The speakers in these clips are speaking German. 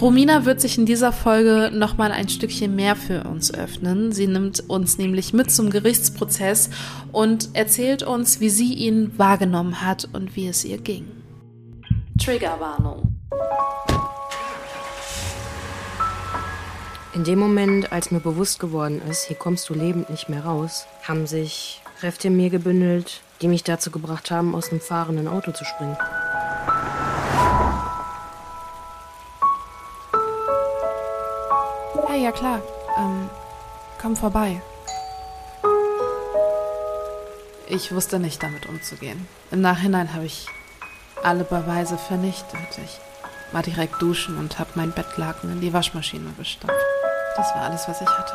Romina wird sich in dieser Folge nochmal ein Stückchen mehr für uns öffnen. Sie nimmt uns nämlich mit zum Gerichtsprozess und erzählt uns, wie sie ihn wahrgenommen hat und wie es ihr ging. Triggerwarnung. In dem Moment, als mir bewusst geworden ist, hier kommst du lebend nicht mehr raus, haben sich Kräfte in mir gebündelt, die mich dazu gebracht haben, aus einem fahrenden Auto zu springen. Klar. Ähm, komm vorbei. Ich wusste nicht, damit umzugehen. Im Nachhinein habe ich alle Beweise vernichtet. Ich war direkt duschen und habe mein Bettlaken in die Waschmaschine gestopft. Das war alles, was ich hatte.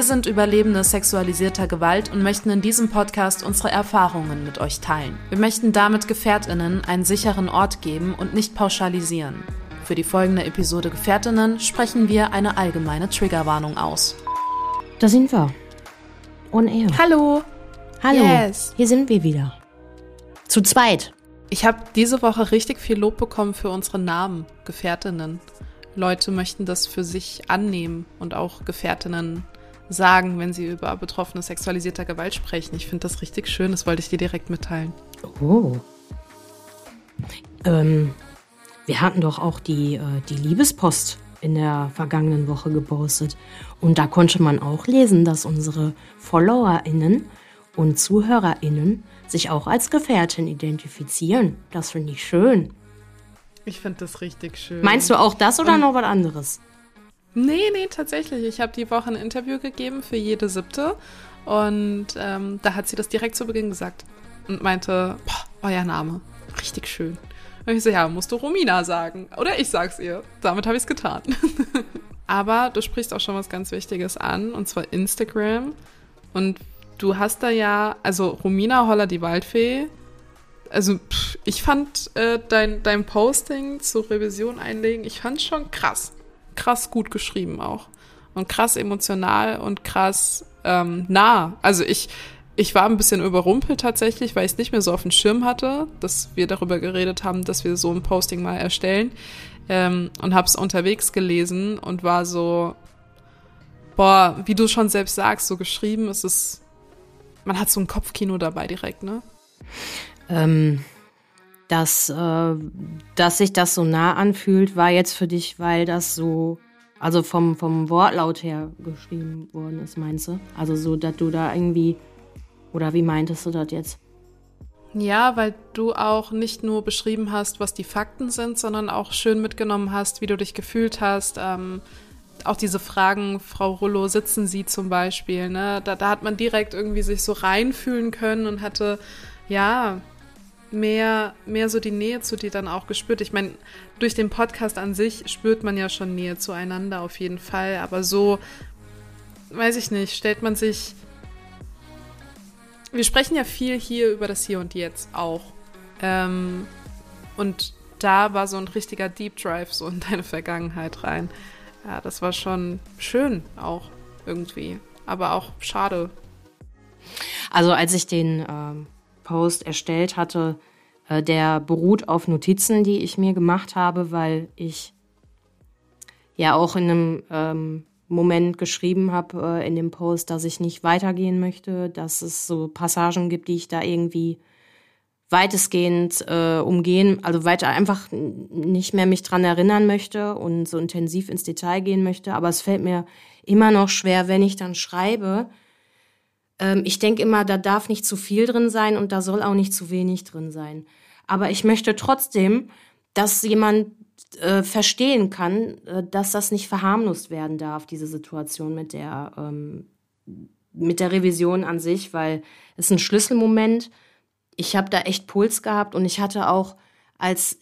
Wir sind Überlebende sexualisierter Gewalt und möchten in diesem Podcast unsere Erfahrungen mit euch teilen. Wir möchten damit Gefährtinnen einen sicheren Ort geben und nicht pauschalisieren. Für die folgende Episode Gefährtinnen sprechen wir eine allgemeine Triggerwarnung aus. Da sind wir. On air. Hallo! Hallo. Yes. Hier sind wir wieder. Zu zweit. Ich habe diese Woche richtig viel Lob bekommen für unsere Namen, Gefährtinnen. Leute möchten das für sich annehmen und auch Gefährtinnen sagen, wenn sie über Betroffene sexualisierter Gewalt sprechen. Ich finde das richtig schön, das wollte ich dir direkt mitteilen. Oh. Ähm, wir hatten doch auch die, äh, die Liebespost in der vergangenen Woche gepostet. Und da konnte man auch lesen, dass unsere FollowerInnen und ZuhörerInnen sich auch als Gefährtin identifizieren. Das finde ich schön. Ich finde das richtig schön. Meinst du auch das oder noch was anderes? Nee, nee, tatsächlich. Ich habe die Woche ein Interview gegeben für jede siebte und ähm, da hat sie das direkt zu Beginn gesagt und meinte, boah, euer Name, richtig schön. Und ich so, ja, musst du Romina sagen. Oder ich sag's ihr. Damit habe ich es getan. Aber du sprichst auch schon was ganz Wichtiges an, und zwar Instagram. Und du hast da ja, also Romina Holler, die Waldfee, also pff, ich fand äh, dein, dein Posting zur Revision einlegen, ich fand schon krass. Krass gut geschrieben auch. Und krass emotional und krass ähm, nah. Also ich, ich war ein bisschen überrumpelt tatsächlich, weil ich es nicht mehr so auf dem Schirm hatte, dass wir darüber geredet haben, dass wir so ein Posting mal erstellen. Ähm, und habe es unterwegs gelesen und war so, boah, wie du schon selbst sagst, so geschrieben, es ist, man hat so ein Kopfkino dabei direkt, ne? Ähm, dass, äh, dass sich das so nah anfühlt, war jetzt für dich, weil das so, also vom, vom Wortlaut her geschrieben worden ist, meinst du? Also so, dass du da irgendwie, oder wie meintest du das jetzt? Ja, weil du auch nicht nur beschrieben hast, was die Fakten sind, sondern auch schön mitgenommen hast, wie du dich gefühlt hast. Ähm, auch diese Fragen, Frau Rullo, sitzen Sie zum Beispiel, ne? Da, da hat man direkt irgendwie sich so reinfühlen können und hatte, ja, mehr, mehr so die Nähe zu dir dann auch gespürt. Ich meine, durch den Podcast an sich spürt man ja schon Nähe zueinander auf jeden Fall, aber so, weiß ich nicht, stellt man sich. Wir sprechen ja viel hier über das Hier und Jetzt auch. Ähm, und da war so ein richtiger Deep Drive so in deine Vergangenheit rein. Ja, das war schon schön auch irgendwie, aber auch schade. Also als ich den ähm, Post erstellt hatte, äh, der beruht auf Notizen, die ich mir gemacht habe, weil ich ja auch in einem ähm, Moment geschrieben habe äh, in dem Post, dass ich nicht weitergehen möchte, dass es so Passagen gibt, die ich da irgendwie weitestgehend äh, umgehen, also weiter einfach nicht mehr mich dran erinnern möchte und so intensiv ins Detail gehen möchte. Aber es fällt mir immer noch schwer, wenn ich dann schreibe. Ähm, ich denke immer, da darf nicht zu viel drin sein und da soll auch nicht zu wenig drin sein. Aber ich möchte trotzdem, dass jemand äh, verstehen kann, äh, dass das nicht verharmlost werden darf, diese Situation mit der, ähm, mit der Revision an sich, weil es ein Schlüsselmoment ich habe da echt Puls gehabt und ich hatte auch, als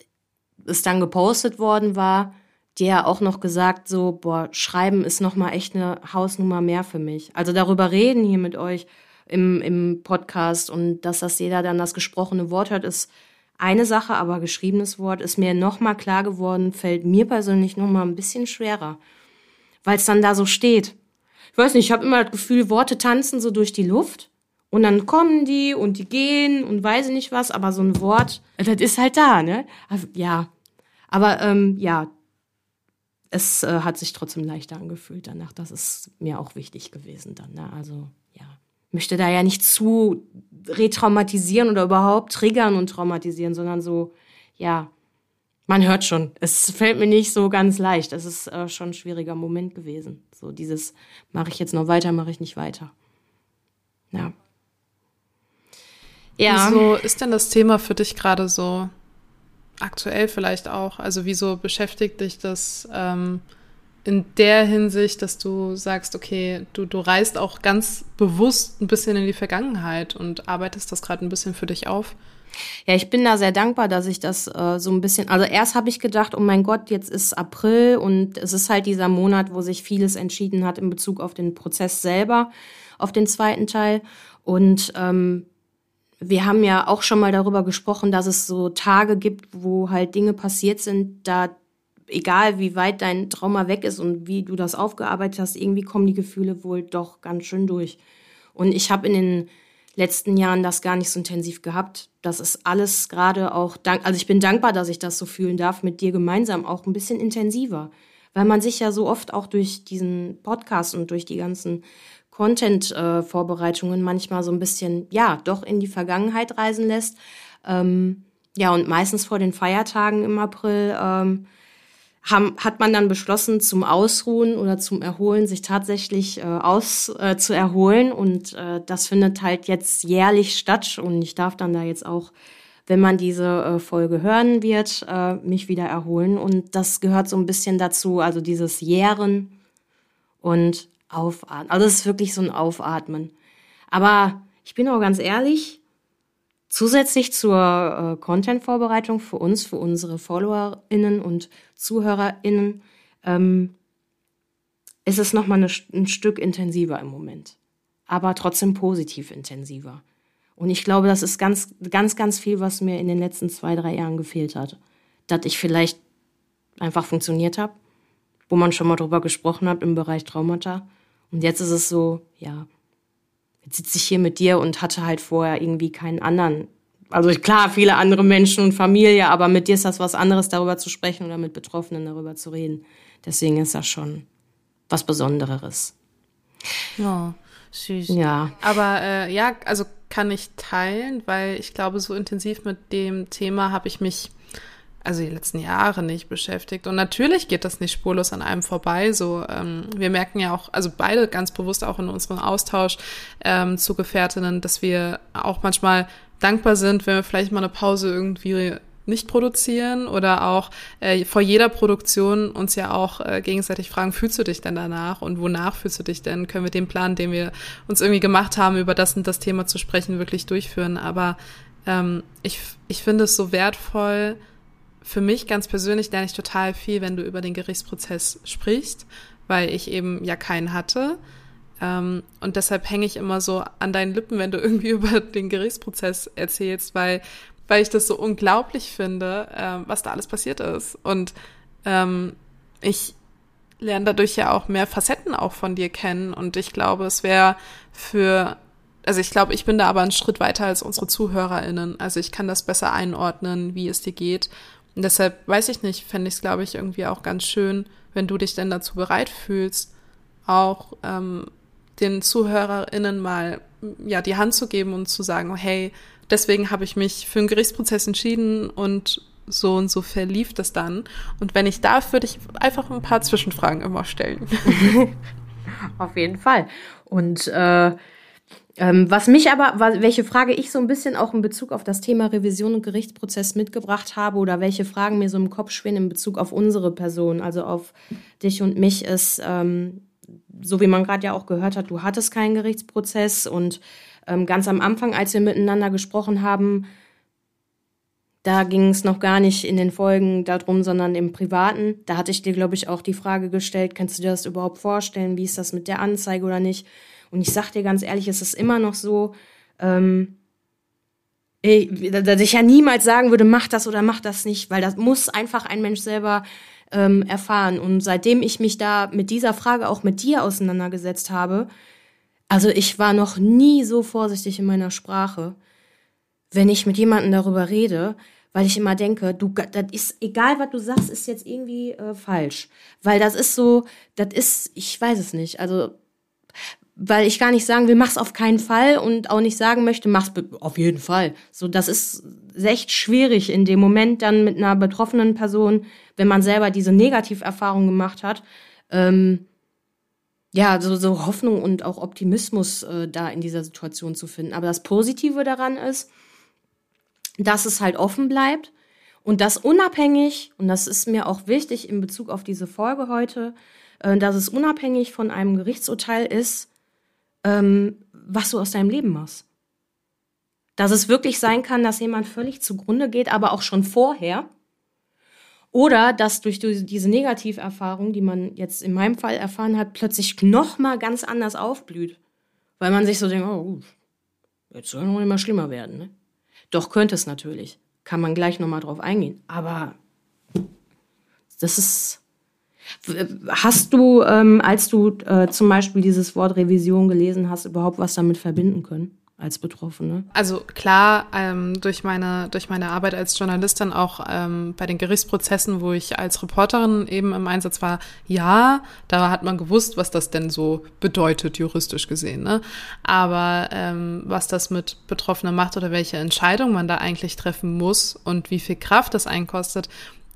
es dann gepostet worden war, dir auch noch gesagt, so, boah, Schreiben ist nochmal echt eine Hausnummer mehr für mich. Also darüber reden hier mit euch im, im Podcast und dass das jeder dann das gesprochene Wort hört, ist eine Sache, aber geschriebenes Wort ist mir nochmal klar geworden, fällt mir persönlich nochmal ein bisschen schwerer, weil es dann da so steht. Ich weiß nicht, ich habe immer das Gefühl, Worte tanzen so durch die Luft und dann kommen die und die gehen und weiß ich nicht was, aber so ein Wort, das ist halt da, ne? Also, ja, aber ähm, ja, es äh, hat sich trotzdem leichter angefühlt danach. Das ist mir auch wichtig gewesen dann. Ne? Also ja, möchte da ja nicht zu retraumatisieren oder überhaupt triggern und traumatisieren, sondern so, ja, man hört schon. Es fällt mir nicht so ganz leicht. Es ist äh, schon ein schwieriger Moment gewesen. So dieses, mache ich jetzt noch weiter, mache ich nicht weiter. Ja. Ja. Wieso ist denn das Thema für dich gerade so aktuell vielleicht auch? Also wieso beschäftigt dich das ähm, in der Hinsicht, dass du sagst, okay, du, du reist auch ganz bewusst ein bisschen in die Vergangenheit und arbeitest das gerade ein bisschen für dich auf? Ja, ich bin da sehr dankbar, dass ich das äh, so ein bisschen. Also erst habe ich gedacht, oh mein Gott, jetzt ist April und es ist halt dieser Monat, wo sich vieles entschieden hat in Bezug auf den Prozess selber, auf den zweiten Teil. Und ähm, wir haben ja auch schon mal darüber gesprochen, dass es so Tage gibt, wo halt Dinge passiert sind, da egal wie weit dein Trauma weg ist und wie du das aufgearbeitet hast, irgendwie kommen die Gefühle wohl doch ganz schön durch. Und ich habe in den letzten Jahren das gar nicht so intensiv gehabt. Das ist alles gerade auch dank, also ich bin dankbar, dass ich das so fühlen darf mit dir gemeinsam auch ein bisschen intensiver, weil man sich ja so oft auch durch diesen Podcast und durch die ganzen Content-Vorbereitungen manchmal so ein bisschen, ja, doch in die Vergangenheit reisen lässt. Ähm, ja, und meistens vor den Feiertagen im April ähm, haben, hat man dann beschlossen, zum Ausruhen oder zum Erholen sich tatsächlich äh, aus äh, zu erholen. Und äh, das findet halt jetzt jährlich statt. Und ich darf dann da jetzt auch, wenn man diese äh, Folge hören wird, äh, mich wieder erholen. Und das gehört so ein bisschen dazu, also dieses Jähren und Aufatmen. Also es ist wirklich so ein Aufatmen. Aber ich bin auch ganz ehrlich, zusätzlich zur äh, Content-Vorbereitung für uns, für unsere FollowerInnen und ZuhörerInnen, ähm, ist es nochmal ein Stück intensiver im Moment. Aber trotzdem positiv intensiver. Und ich glaube, das ist ganz, ganz, ganz viel, was mir in den letzten zwei, drei Jahren gefehlt hat. Dass ich vielleicht einfach funktioniert habe, wo man schon mal drüber gesprochen hat im Bereich Traumata und jetzt ist es so, ja, jetzt sitze ich hier mit dir und hatte halt vorher irgendwie keinen anderen. Also klar, viele andere Menschen und Familie, aber mit dir ist das was anderes, darüber zu sprechen oder mit Betroffenen darüber zu reden. Deswegen ist das schon was Besonderes. Ja, süß. Ja. Aber äh, ja, also kann ich teilen, weil ich glaube, so intensiv mit dem Thema habe ich mich also die letzten Jahre nicht beschäftigt. Und natürlich geht das nicht spurlos an einem vorbei. So, ähm, wir merken ja auch, also beide ganz bewusst auch in unserem Austausch ähm, zu Gefährtinnen, dass wir auch manchmal dankbar sind, wenn wir vielleicht mal eine Pause irgendwie nicht produzieren oder auch äh, vor jeder Produktion uns ja auch äh, gegenseitig fragen, fühlst du dich denn danach und wonach fühlst du dich denn? Können wir den Plan, den wir uns irgendwie gemacht haben, über das und das Thema zu sprechen, wirklich durchführen? Aber ähm, ich, ich finde es so wertvoll, für mich ganz persönlich lerne ich total viel, wenn du über den Gerichtsprozess sprichst, weil ich eben ja keinen hatte. Ähm, und deshalb hänge ich immer so an deinen Lippen, wenn du irgendwie über den Gerichtsprozess erzählst, weil, weil ich das so unglaublich finde, ähm, was da alles passiert ist. Und ähm, ich lerne dadurch ja auch mehr Facetten auch von dir kennen. Und ich glaube, es wäre für also ich glaube, ich bin da aber einen Schritt weiter als unsere ZuhörerInnen. Also ich kann das besser einordnen, wie es dir geht. Und deshalb weiß ich nicht, fände ich es, glaube ich, irgendwie auch ganz schön, wenn du dich denn dazu bereit fühlst, auch ähm, den ZuhörerInnen mal ja die Hand zu geben und zu sagen, hey, deswegen habe ich mich für einen Gerichtsprozess entschieden und so und so verlief das dann. Und wenn ich darf, würde ich einfach ein paar Zwischenfragen immer stellen. Auf jeden Fall. Und äh, was mich aber, welche Frage ich so ein bisschen auch in Bezug auf das Thema Revision und Gerichtsprozess mitgebracht habe oder welche Fragen mir so im Kopf schwingen in Bezug auf unsere Person, also auf dich und mich, ist, ähm, so wie man gerade ja auch gehört hat, du hattest keinen Gerichtsprozess und ähm, ganz am Anfang, als wir miteinander gesprochen haben, da ging es noch gar nicht in den Folgen darum, sondern im Privaten. Da hatte ich dir, glaube ich, auch die Frage gestellt, kannst du dir das überhaupt vorstellen? Wie ist das mit der Anzeige oder nicht? Und ich sag dir ganz ehrlich, es ist immer noch so, ähm, dass ich ja niemals sagen würde, mach das oder mach das nicht, weil das muss einfach ein Mensch selber ähm, erfahren. Und seitdem ich mich da mit dieser Frage auch mit dir auseinandergesetzt habe, also ich war noch nie so vorsichtig in meiner Sprache, wenn ich mit jemandem darüber rede, weil ich immer denke, du, das ist egal, was du sagst, ist jetzt irgendwie äh, falsch, weil das ist so, das ist, ich weiß es nicht, also weil ich gar nicht sagen will, mach's auf keinen Fall und auch nicht sagen möchte, mach's auf jeden Fall. So, das ist echt schwierig in dem Moment dann mit einer betroffenen Person, wenn man selber diese Negativerfahrung gemacht hat, ähm, ja, so, so Hoffnung und auch Optimismus äh, da in dieser Situation zu finden. Aber das Positive daran ist, dass es halt offen bleibt und das unabhängig, und das ist mir auch wichtig in Bezug auf diese Folge heute, äh, dass es unabhängig von einem Gerichtsurteil ist, ähm, was du aus deinem Leben machst. Dass es wirklich sein kann, dass jemand völlig zugrunde geht, aber auch schon vorher. Oder dass durch diese Negativerfahrung, die man jetzt in meinem Fall erfahren hat, plötzlich noch mal ganz anders aufblüht. Weil man sich so denkt, oh, jetzt soll noch immer schlimmer werden. Ne? Doch könnte es natürlich. Kann man gleich noch mal drauf eingehen. Aber das ist Hast du, ähm, als du äh, zum Beispiel dieses Wort Revision gelesen hast, überhaupt was damit verbinden können? als Betroffene? Also klar, ähm, durch meine durch meine Arbeit als Journalistin auch ähm, bei den Gerichtsprozessen, wo ich als Reporterin eben im Einsatz war, ja, da hat man gewusst, was das denn so bedeutet juristisch gesehen. Ne? Aber ähm, was das mit Betroffenen macht oder welche Entscheidung man da eigentlich treffen muss und wie viel Kraft das einkostet,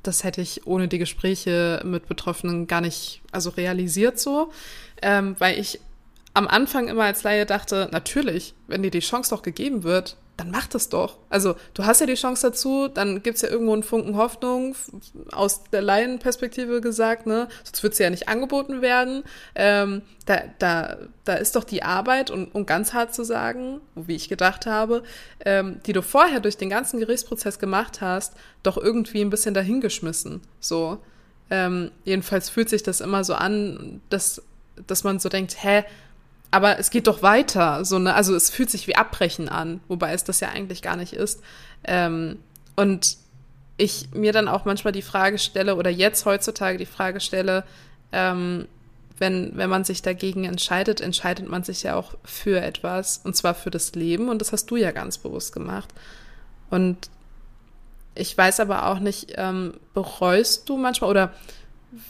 das hätte ich ohne die Gespräche mit Betroffenen gar nicht, also realisiert so, ähm, weil ich am Anfang immer als Laie dachte, natürlich, wenn dir die Chance doch gegeben wird, dann mach das doch. Also du hast ja die Chance dazu, dann gibt's ja irgendwo einen Funken Hoffnung, aus der Laienperspektive gesagt, ne? Sonst wird sie ja nicht angeboten werden. Ähm, da, da, da ist doch die Arbeit, und um ganz hart zu sagen, wie ich gedacht habe, ähm, die du vorher durch den ganzen Gerichtsprozess gemacht hast, doch irgendwie ein bisschen dahingeschmissen. So. Ähm, jedenfalls fühlt sich das immer so an, dass, dass man so denkt, hä, aber es geht doch weiter. So, ne? Also es fühlt sich wie Abbrechen an, wobei es das ja eigentlich gar nicht ist. Ähm, und ich mir dann auch manchmal die Frage stelle oder jetzt heutzutage die Frage stelle, ähm, wenn, wenn man sich dagegen entscheidet, entscheidet man sich ja auch für etwas und zwar für das Leben und das hast du ja ganz bewusst gemacht. Und ich weiß aber auch nicht, ähm, bereust du manchmal oder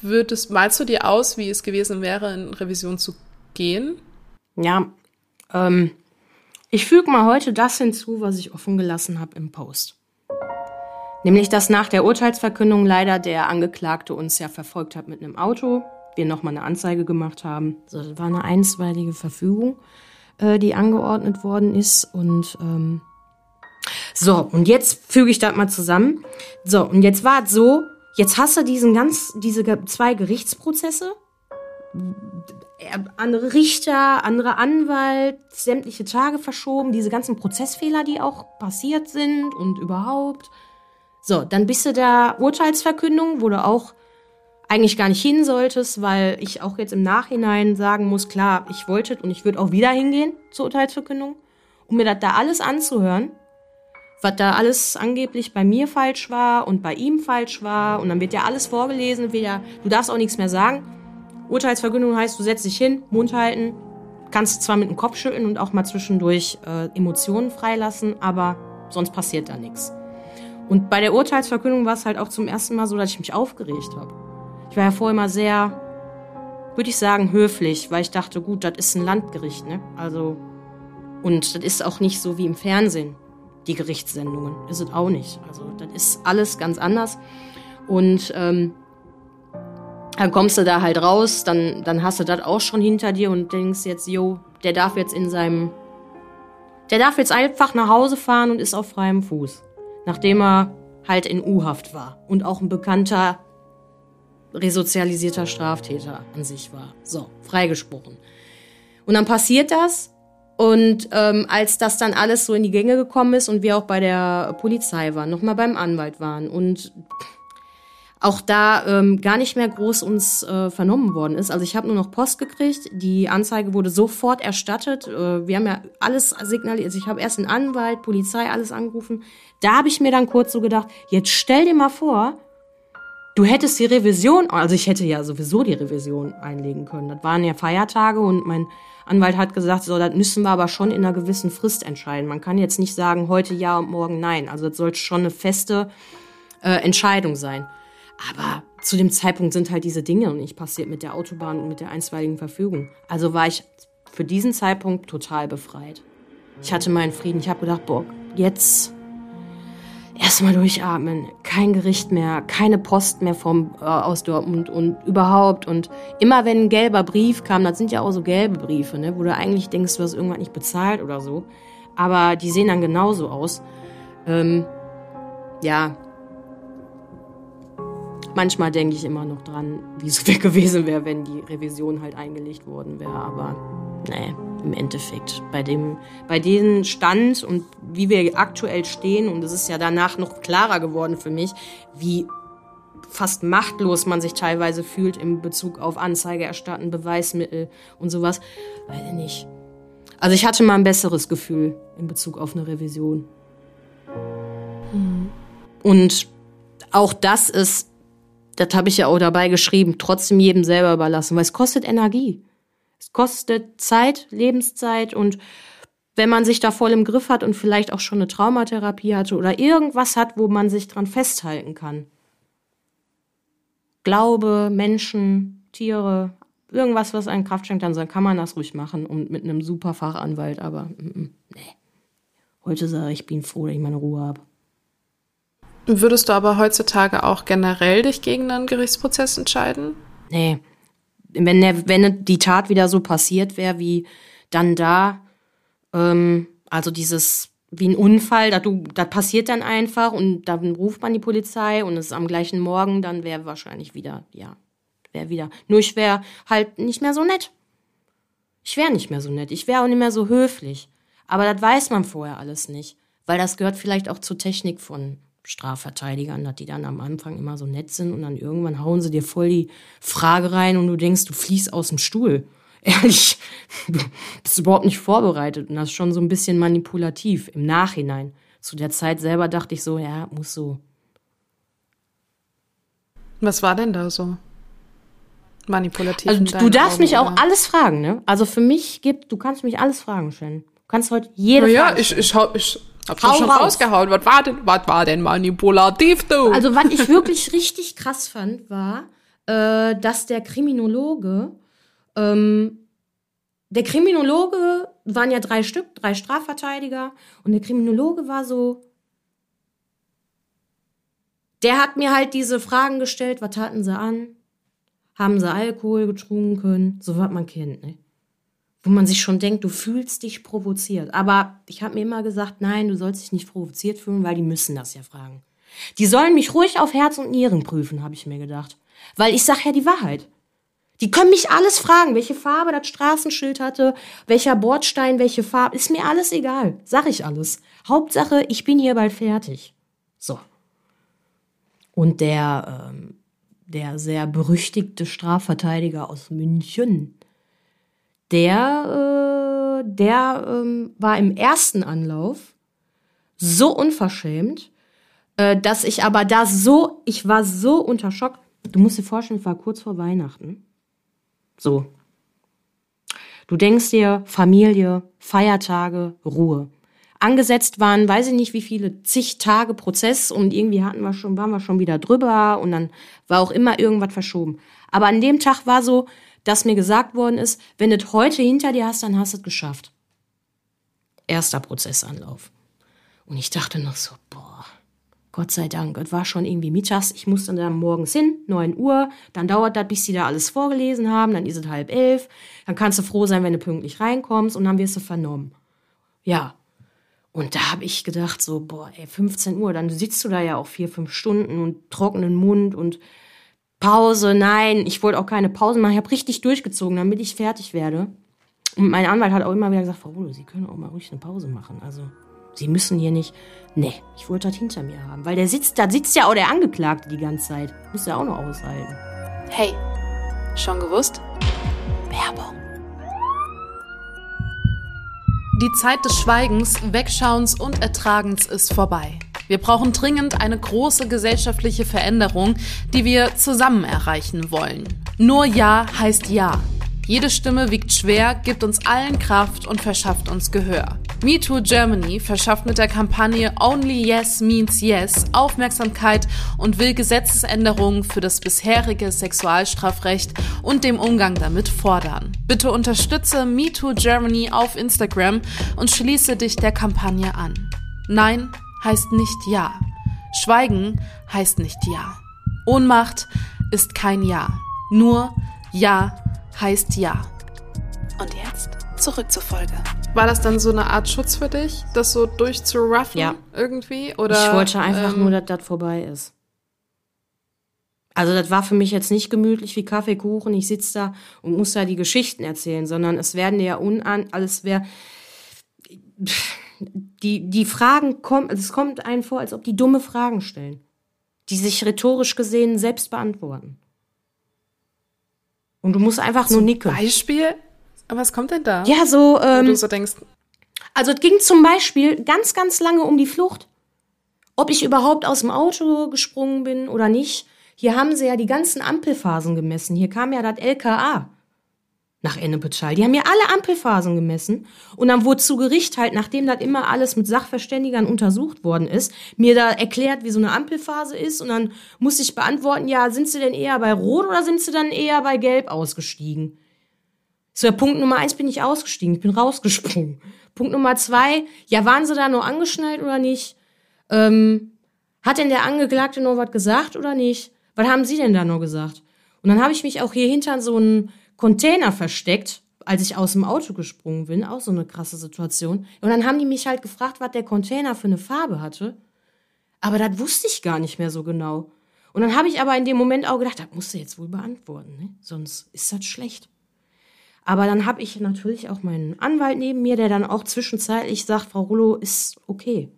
würdest, malst du dir aus, wie es gewesen wäre, in Revision zu gehen? Ja, ähm, ich füge mal heute das hinzu, was ich offen gelassen habe im Post. Nämlich, dass nach der Urteilsverkündung leider der Angeklagte uns ja verfolgt hat mit einem Auto, wir nochmal eine Anzeige gemacht haben. Also, das war eine einstweilige Verfügung, äh, die angeordnet worden ist. Und ähm, so, und jetzt füge ich das mal zusammen. So, und jetzt war es so, jetzt hast du diesen ganz, diese zwei Gerichtsprozesse andere Richter, andere Anwalt, sämtliche Tage verschoben, diese ganzen Prozessfehler, die auch passiert sind und überhaupt. So, dann bist du der Urteilsverkündung, wo du auch eigentlich gar nicht hin solltest, weil ich auch jetzt im Nachhinein sagen muss, klar, ich wollte und ich würde auch wieder hingehen zur Urteilsverkündung, um mir das da alles anzuhören, was da alles angeblich bei mir falsch war und bei ihm falsch war und dann wird ja alles vorgelesen, wieder, du darfst auch nichts mehr sagen. Urteilsverkündung heißt, du setzt dich hin, Mund halten, kannst zwar mit dem Kopf schütteln und auch mal zwischendurch äh, Emotionen freilassen, aber sonst passiert da nichts. Und bei der Urteilsverkündung war es halt auch zum ersten Mal so, dass ich mich aufgeregt habe. Ich war ja vorher immer sehr, würde ich sagen, höflich, weil ich dachte, gut, das ist ein Landgericht, ne? Also, und das ist auch nicht so wie im Fernsehen, die Gerichtssendungen. Ist es auch nicht. Also, das ist alles ganz anders. Und ähm, dann kommst du da halt raus, dann, dann hast du das auch schon hinter dir und denkst jetzt, yo, der darf jetzt in seinem, der darf jetzt einfach nach Hause fahren und ist auf freiem Fuß. Nachdem er halt in U-Haft war und auch ein bekannter resozialisierter Straftäter an sich war. So, freigesprochen. Und dann passiert das Und ähm, als das dann alles so in die Gänge gekommen ist und wir auch bei der Polizei waren, nochmal beim Anwalt waren und auch da ähm, gar nicht mehr groß uns äh, vernommen worden ist. Also ich habe nur noch Post gekriegt, die Anzeige wurde sofort erstattet. Äh, wir haben ja alles signalisiert. Also ich habe erst den Anwalt, Polizei, alles angerufen. Da habe ich mir dann kurz so gedacht, jetzt stell dir mal vor, du hättest die Revision, also ich hätte ja sowieso die Revision einlegen können. Das waren ja Feiertage und mein Anwalt hat gesagt, so, das müssen wir aber schon in einer gewissen Frist entscheiden. Man kann jetzt nicht sagen, heute ja und morgen nein. Also das sollte schon eine feste äh, Entscheidung sein. Aber zu dem Zeitpunkt sind halt diese Dinge nicht passiert mit der Autobahn und mit der einstweiligen Verfügung. Also war ich für diesen Zeitpunkt total befreit. Ich hatte meinen Frieden. Ich habe gedacht, boah, jetzt erstmal durchatmen. Kein Gericht mehr, keine Post mehr vom, äh, aus Dortmund und überhaupt. Und immer wenn ein gelber Brief kam, das sind ja auch so gelbe Briefe, ne, wo du eigentlich denkst, du hast irgendwas nicht bezahlt oder so. Aber die sehen dann genauso aus. Ähm, ja, Manchmal denke ich immer noch dran, wie es gewesen wäre, wenn die Revision halt eingelegt worden wäre. Aber nee, im Endeffekt, bei dem, bei dem Stand und wie wir aktuell stehen, und es ist ja danach noch klarer geworden für mich, wie fast machtlos man sich teilweise fühlt in Bezug auf Anzeige erstatten, Beweismittel und sowas, weiß ich nicht. Also ich hatte mal ein besseres Gefühl in Bezug auf eine Revision. Mhm. Und auch das ist das habe ich ja auch dabei geschrieben, trotzdem jedem selber überlassen, weil es kostet Energie. Es kostet Zeit, Lebenszeit und wenn man sich da voll im Griff hat und vielleicht auch schon eine Traumatherapie hatte oder irgendwas hat, wo man sich dran festhalten kann. Glaube, Menschen, Tiere, irgendwas, was einen Kraft schenkt, dann kann man das ruhig machen und mit einem super Fachanwalt, aber mm, mm, nee. Heute sage ich, ich bin froh, dass ich meine Ruhe habe. Würdest du aber heutzutage auch generell dich gegen einen Gerichtsprozess entscheiden? Nee. Wenn, der, wenn die Tat wieder so passiert wäre wie dann da, ähm, also dieses wie ein Unfall, das, das passiert dann einfach und dann ruft man die Polizei und es ist am gleichen Morgen, dann wäre wahrscheinlich wieder, ja, wäre wieder. Nur ich wäre halt nicht mehr so nett. Ich wäre nicht mehr so nett. Ich wäre auch nicht mehr so höflich. Aber das weiß man vorher alles nicht. Weil das gehört vielleicht auch zur Technik von, Strafverteidigern, dass die dann am Anfang immer so nett sind und dann irgendwann hauen sie dir voll die Frage rein und du denkst, du fließt aus dem Stuhl. Ehrlich, du bist überhaupt nicht vorbereitet und das ist schon so ein bisschen manipulativ im Nachhinein. Zu der Zeit selber dachte ich so, ja, muss so. Was war denn da so? Manipulativ. Also, du darfst Augen, mich auch alles fragen, ne? Also für mich gibt, du kannst mich alles fragen stellen. Du kannst heute jede ja, Frage. Ja, ich, ich, ich, Hab Hau schon raus. rausgehauen. Was war denn, was war denn manipulativ, du? Also, was ich wirklich richtig krass fand, war, äh, dass der Kriminologe, ähm, der Kriminologe waren ja drei Stück, drei Strafverteidiger, und der Kriminologe war so, der hat mir halt diese Fragen gestellt, was hatten sie an? Haben sie Alkohol getrunken? So was man kennt, ne? Wo man sich schon denkt, du fühlst dich provoziert. Aber ich habe mir immer gesagt, nein, du sollst dich nicht provoziert fühlen, weil die müssen das ja fragen. Die sollen mich ruhig auf Herz und Nieren prüfen, habe ich mir gedacht. Weil ich sag ja die Wahrheit. Die können mich alles fragen, welche Farbe das Straßenschild hatte, welcher Bordstein, welche Farbe, ist mir alles egal. Sag ich alles. Hauptsache, ich bin hier bald fertig. So. Und der, ähm, der sehr berüchtigte Strafverteidiger aus München, der, äh, der ähm, war im ersten Anlauf so unverschämt, äh, dass ich aber da so, ich war so unter Schock. Du musst dir vorstellen, es war kurz vor Weihnachten. So. Du denkst dir, Familie, Feiertage, Ruhe. Angesetzt waren, weiß ich nicht wie viele, zig Tage Prozess und irgendwie hatten wir schon, waren wir schon wieder drüber und dann war auch immer irgendwas verschoben. Aber an dem Tag war so, dass mir gesagt worden ist, wenn du es heute hinter dir hast, dann hast du es geschafft. Erster Prozessanlauf. Und ich dachte noch so, boah, Gott sei Dank, es war schon irgendwie mittags. Ich musste dann morgens hin, 9 Uhr. Dann dauert das, bis sie da alles vorgelesen haben. Dann ist es halb elf. Dann kannst du froh sein, wenn du pünktlich reinkommst und dann wirst du vernommen. Ja. Und da habe ich gedacht so, boah, ey, 15 Uhr, dann sitzt du da ja auch vier, fünf Stunden und trockenen Mund und Pause, nein, ich wollte auch keine Pause machen. Ich habe richtig durchgezogen, damit ich fertig werde. Und mein Anwalt hat auch immer wieder gesagt, Frau Rolo, Sie können auch mal ruhig eine Pause machen. Also, Sie müssen hier nicht. Nee, ich wollte das hinter mir haben. Weil der sitzt, da sitzt ja auch der Angeklagte die ganze Zeit. Muss ja auch noch aushalten. Hey, schon gewusst? Werbung. Die Zeit des Schweigens, Wegschauens und Ertragens ist vorbei. Wir brauchen dringend eine große gesellschaftliche Veränderung, die wir zusammen erreichen wollen. Nur Ja heißt Ja. Jede Stimme wiegt schwer, gibt uns allen Kraft und verschafft uns Gehör. MeToo Germany verschafft mit der Kampagne Only Yes Means Yes Aufmerksamkeit und will Gesetzesänderungen für das bisherige Sexualstrafrecht und dem Umgang damit fordern. Bitte unterstütze MeToo Germany auf Instagram und schließe dich der Kampagne an. Nein heißt nicht Ja. Schweigen heißt nicht Ja. Ohnmacht ist kein Ja. Nur Ja heißt Ja. Und jetzt zurück zur Folge. War das dann so eine Art Schutz für dich, das so durchzuraffen Ja. irgendwie? Oder, ich wollte einfach ähm, nur, dass das vorbei ist. Also das war für mich jetzt nicht gemütlich wie Kaffeekuchen. Ich sitze da und muss da die Geschichten erzählen, sondern es werden ja unan, alles wäre die die Fragen kommen, also es kommt einem vor, als ob die dumme Fragen stellen, die sich rhetorisch gesehen selbst beantworten. Und du musst einfach nur nicken. Beispiel? Aber was kommt denn da? Ja, so ähm, du so denkst, also es ging zum Beispiel ganz, ganz lange um die Flucht. Ob ich überhaupt aus dem Auto gesprungen bin oder nicht. Hier haben sie ja die ganzen Ampelphasen gemessen. Hier kam ja das LKA nach Ennepetal. Die haben ja alle Ampelphasen gemessen. Und dann wurde zu Gericht halt, nachdem das immer alles mit Sachverständigern untersucht worden ist, mir da erklärt, wie so eine Ampelphase ist. Und dann musste ich beantworten, ja, sind sie denn eher bei Rot oder sind sie dann eher bei Gelb ausgestiegen? So, ja, Punkt Nummer eins bin ich ausgestiegen, ich bin rausgesprungen. Punkt Nummer zwei, ja, waren sie da nur angeschnallt oder nicht? Ähm, hat denn der Angeklagte noch was gesagt oder nicht? Was haben Sie denn da noch gesagt? Und dann habe ich mich auch hier hinter so einen Container versteckt, als ich aus dem Auto gesprungen bin. Auch so eine krasse Situation. Und dann haben die mich halt gefragt, was der Container für eine Farbe hatte. Aber das wusste ich gar nicht mehr so genau. Und dann habe ich aber in dem Moment auch gedacht, das musst du jetzt wohl beantworten, ne? sonst ist das schlecht. Aber dann habe ich natürlich auch meinen Anwalt neben mir, der dann auch zwischenzeitlich sagt, Frau Rullo, ist okay.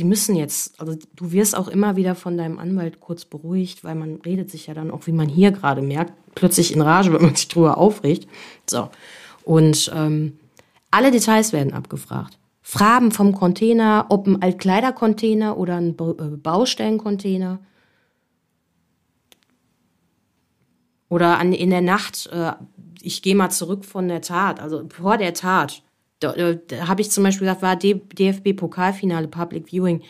Sie müssen jetzt, also du wirst auch immer wieder von deinem Anwalt kurz beruhigt, weil man redet sich ja dann auch, wie man hier gerade merkt, plötzlich in Rage, wenn man sich drüber aufregt. So. Und ähm, alle Details werden abgefragt. Farben vom Container, ob ein Altkleidercontainer oder ein äh, Baustellencontainer. Oder an, in der Nacht, äh, ich gehe mal zurück von der Tat, also vor der Tat. Da, da, habe ich zum Beispiel gesagt, war DFB-Pokalfinale, Public Viewing.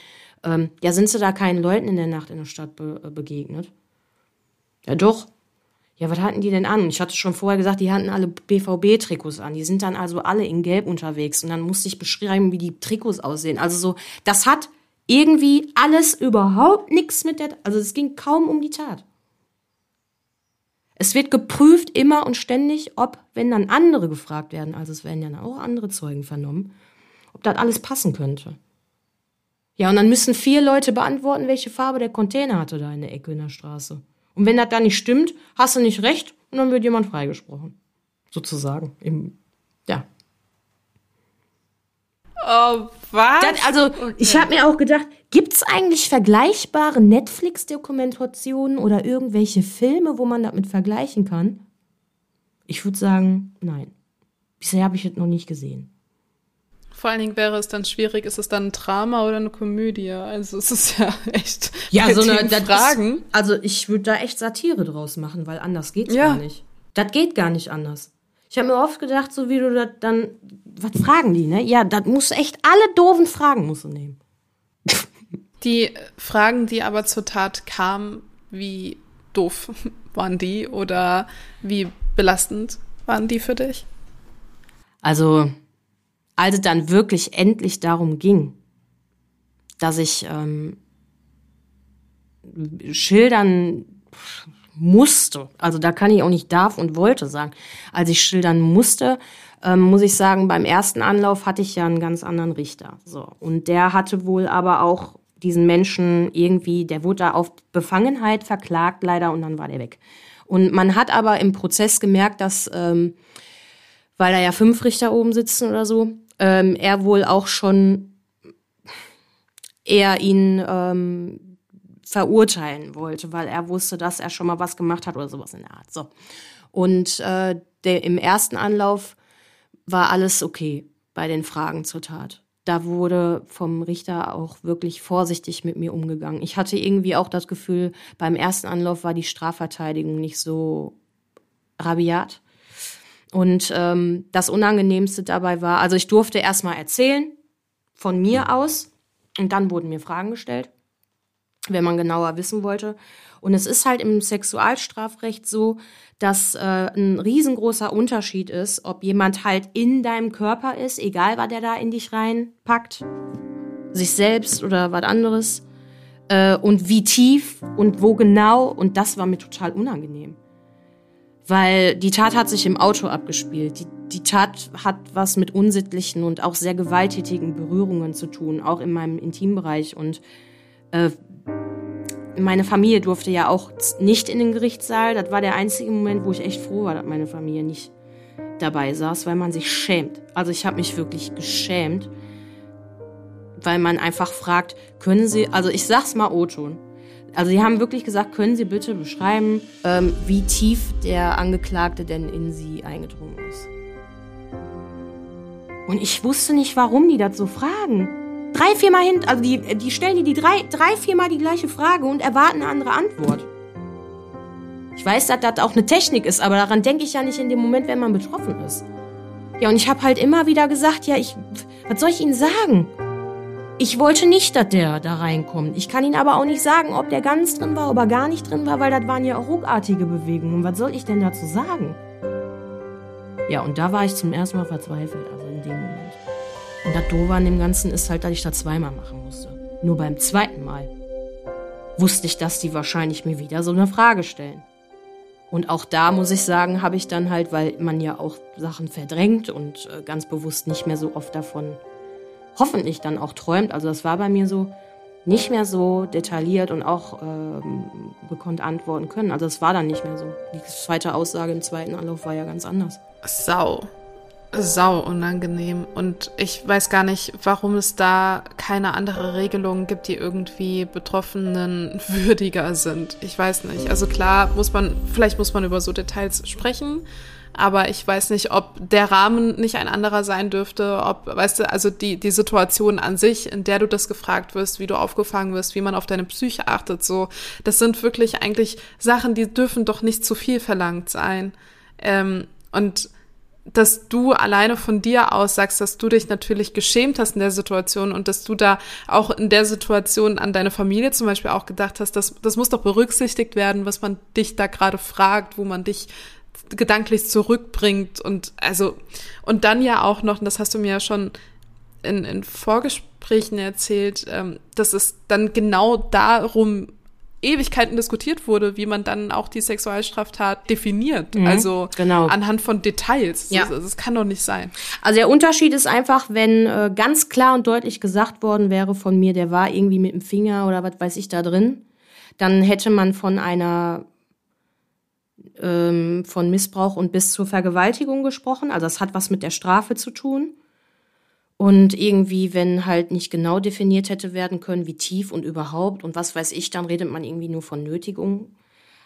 Ähm, ja, sind sie da keinen Leuten in der Nacht in der Stadt be äh, begegnet? Ja, doch. Ja, was hatten die denn an? Ich hatte schon vorher gesagt, die hatten alle BVB-Trikots an. Die sind dann also alle in Gelb unterwegs. Und dann musste ich beschreiben, wie die Trikots aussehen. Also so, das hat irgendwie alles überhaupt nichts mit der, also es ging kaum um die Tat. Es wird geprüft immer und ständig, ob, wenn dann andere gefragt werden, also es werden ja dann auch andere Zeugen vernommen, ob das alles passen könnte. Ja, und dann müssen vier Leute beantworten, welche Farbe der Container hatte da in der Ecke in der Straße. Und wenn das da nicht stimmt, hast du nicht recht und dann wird jemand freigesprochen. Sozusagen. Im, ja. oh, was? Das, also, ich habe mir auch gedacht, gibt's eigentlich vergleichbare Netflix-Dokumentationen oder irgendwelche Filme, wo man damit vergleichen kann? Ich würde sagen, nein. Bisher habe ich es noch nicht gesehen. Vor allen Dingen wäre es dann schwierig, ist es dann ein Drama oder eine Komödie? Also es ist ja echt Ja, so eine Fragen. Ist, also ich würde da echt Satire draus machen, weil anders geht's Ja. gar nicht. Das geht gar nicht anders. Ich habe mir oft gedacht, so wie du das dann, was fragen die, ne? Ja, das musst du echt alle doofen Fragen musst du nehmen. Die Fragen, die aber zur Tat kamen, wie doof waren die oder wie belastend waren die für dich? Also, als es dann wirklich endlich darum ging, dass ich ähm, schildern musste, also da kann ich auch nicht darf und wollte sagen, als ich schildern musste, ähm, muss ich sagen, beim ersten Anlauf hatte ich ja einen ganz anderen Richter. So. Und der hatte wohl aber auch diesen Menschen irgendwie, der wurde da auf Befangenheit verklagt leider und dann war der weg. Und man hat aber im Prozess gemerkt, dass ähm, weil da ja fünf Richter oben sitzen oder so, ähm, er wohl auch schon eher ihn ähm, verurteilen wollte, weil er wusste, dass er schon mal was gemacht hat oder sowas in der Art. So. Und äh, der, im ersten Anlauf war alles okay bei den Fragen zur Tat. Da wurde vom Richter auch wirklich vorsichtig mit mir umgegangen. Ich hatte irgendwie auch das Gefühl, beim ersten Anlauf war die Strafverteidigung nicht so rabiat. Und ähm, das Unangenehmste dabei war, also ich durfte erstmal erzählen von mir aus und dann wurden mir Fragen gestellt, wenn man genauer wissen wollte. Und es ist halt im Sexualstrafrecht so, dass äh, ein riesengroßer Unterschied ist, ob jemand halt in deinem Körper ist, egal was der da in dich reinpackt, sich selbst oder was anderes, äh, und wie tief und wo genau. Und das war mir total unangenehm. Weil die Tat hat sich im Auto abgespielt. Die, die Tat hat was mit unsittlichen und auch sehr gewalttätigen Berührungen zu tun, auch in meinem Intimbereich. Und äh, meine Familie durfte ja auch nicht in den Gerichtssaal. Das war der einzige Moment, wo ich echt froh war, dass meine Familie nicht dabei saß, weil man sich schämt. Also ich habe mich wirklich geschämt, weil man einfach fragt, können Sie, also ich sag's mal O-Ton. Also sie haben wirklich gesagt, können Sie bitte beschreiben, ähm, wie tief der Angeklagte denn in Sie eingedrungen ist. Und ich wusste nicht, warum die das so fragen drei, viermal hin, also die, die stellen dir die drei, drei, viermal die gleiche Frage und erwarten eine andere Antwort. Ich weiß, dass das auch eine Technik ist, aber daran denke ich ja nicht in dem Moment, wenn man betroffen ist. Ja, und ich habe halt immer wieder gesagt, ja, ich, was soll ich Ihnen sagen? Ich wollte nicht, dass der da reinkommt. Ich kann Ihnen aber auch nicht sagen, ob der ganz drin war, ob er gar nicht drin war, weil das waren ja auch ruckartige Bewegungen. Was soll ich denn dazu sagen? Ja, und da war ich zum ersten Mal verzweifelt, also in dem Moment. Und das Doofe an dem Ganzen ist halt, dass ich das zweimal machen musste. Nur beim zweiten Mal wusste ich, dass die wahrscheinlich mir wieder so eine Frage stellen. Und auch da muss ich sagen, habe ich dann halt, weil man ja auch Sachen verdrängt und äh, ganz bewusst nicht mehr so oft davon hoffentlich dann auch träumt. Also das war bei mir so nicht mehr so detailliert und auch ähm, gekonnt antworten können. Also es war dann nicht mehr so. Die zweite Aussage im zweiten Anlauf war ja ganz anders. Sau sau unangenehm. Und ich weiß gar nicht, warum es da keine andere Regelungen gibt, die irgendwie Betroffenen würdiger sind. Ich weiß nicht. Also klar, muss man, vielleicht muss man über so Details sprechen. Aber ich weiß nicht, ob der Rahmen nicht ein anderer sein dürfte, ob, weißt du, also die, die Situation an sich, in der du das gefragt wirst, wie du aufgefangen wirst, wie man auf deine Psyche achtet, so, das sind wirklich eigentlich Sachen, die dürfen doch nicht zu viel verlangt sein. Ähm, und dass du alleine von dir aus sagst, dass du dich natürlich geschämt hast in der Situation und dass du da auch in der Situation an deine Familie zum Beispiel auch gedacht hast, dass das muss doch berücksichtigt werden, was man dich da gerade fragt, wo man dich gedanklich zurückbringt und also und dann ja auch noch, und das hast du mir ja schon in, in Vorgesprächen erzählt, ähm, dass es dann genau darum Ewigkeiten diskutiert wurde, wie man dann auch die Sexualstraftat definiert. Mhm, also genau. anhand von Details. Ja. Das, das, kann doch nicht sein. Also der Unterschied ist einfach, wenn äh, ganz klar und deutlich gesagt worden wäre von mir, der war irgendwie mit dem Finger oder was weiß ich da drin, dann hätte man von einer ähm, von Missbrauch und bis zur Vergewaltigung gesprochen. Also das hat was mit der Strafe zu tun. Und irgendwie, wenn halt nicht genau definiert hätte werden können, wie tief und überhaupt und was weiß ich, dann redet man irgendwie nur von Nötigung.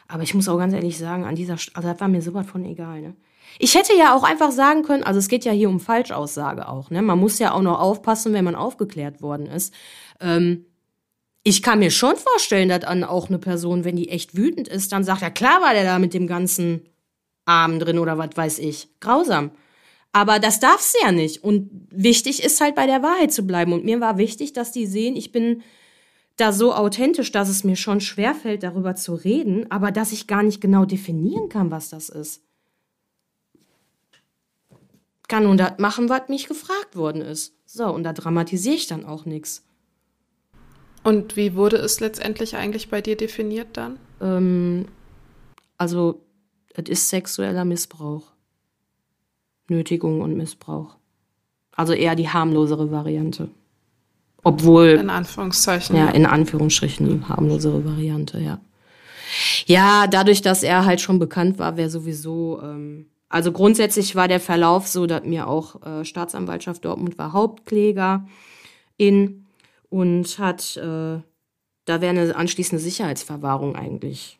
Aber ich muss auch ganz ehrlich sagen, an dieser, St also das war mir sowas von egal, ne? Ich hätte ja auch einfach sagen können, also es geht ja hier um Falschaussage auch, ne? Man muss ja auch noch aufpassen, wenn man aufgeklärt worden ist. Ähm, ich kann mir schon vorstellen, dass dann auch eine Person, wenn die echt wütend ist, dann sagt, ja klar war der da mit dem ganzen Arm drin oder was weiß ich. Grausam. Aber das darfst du ja nicht. Und wichtig ist halt bei der Wahrheit zu bleiben. Und mir war wichtig, dass die sehen, ich bin da so authentisch, dass es mir schon schwerfällt, darüber zu reden, aber dass ich gar nicht genau definieren kann, was das ist. Kann nun das machen, was mich gefragt worden ist. So, und da dramatisiere ich dann auch nichts. Und wie wurde es letztendlich eigentlich bei dir definiert dann? Ähm, also, es ist sexueller Missbrauch. Nötigung und Missbrauch. Also eher die harmlosere Variante. Obwohl. In Anführungszeichen. Ja, in Anführungsstrichen die harmlosere Variante, ja. Ja, dadurch, dass er halt schon bekannt war, wäre sowieso, ähm, Also grundsätzlich war der Verlauf so, dass mir auch äh, Staatsanwaltschaft Dortmund war Hauptkläger in und hat, äh, da wäre eine anschließende Sicherheitsverwahrung eigentlich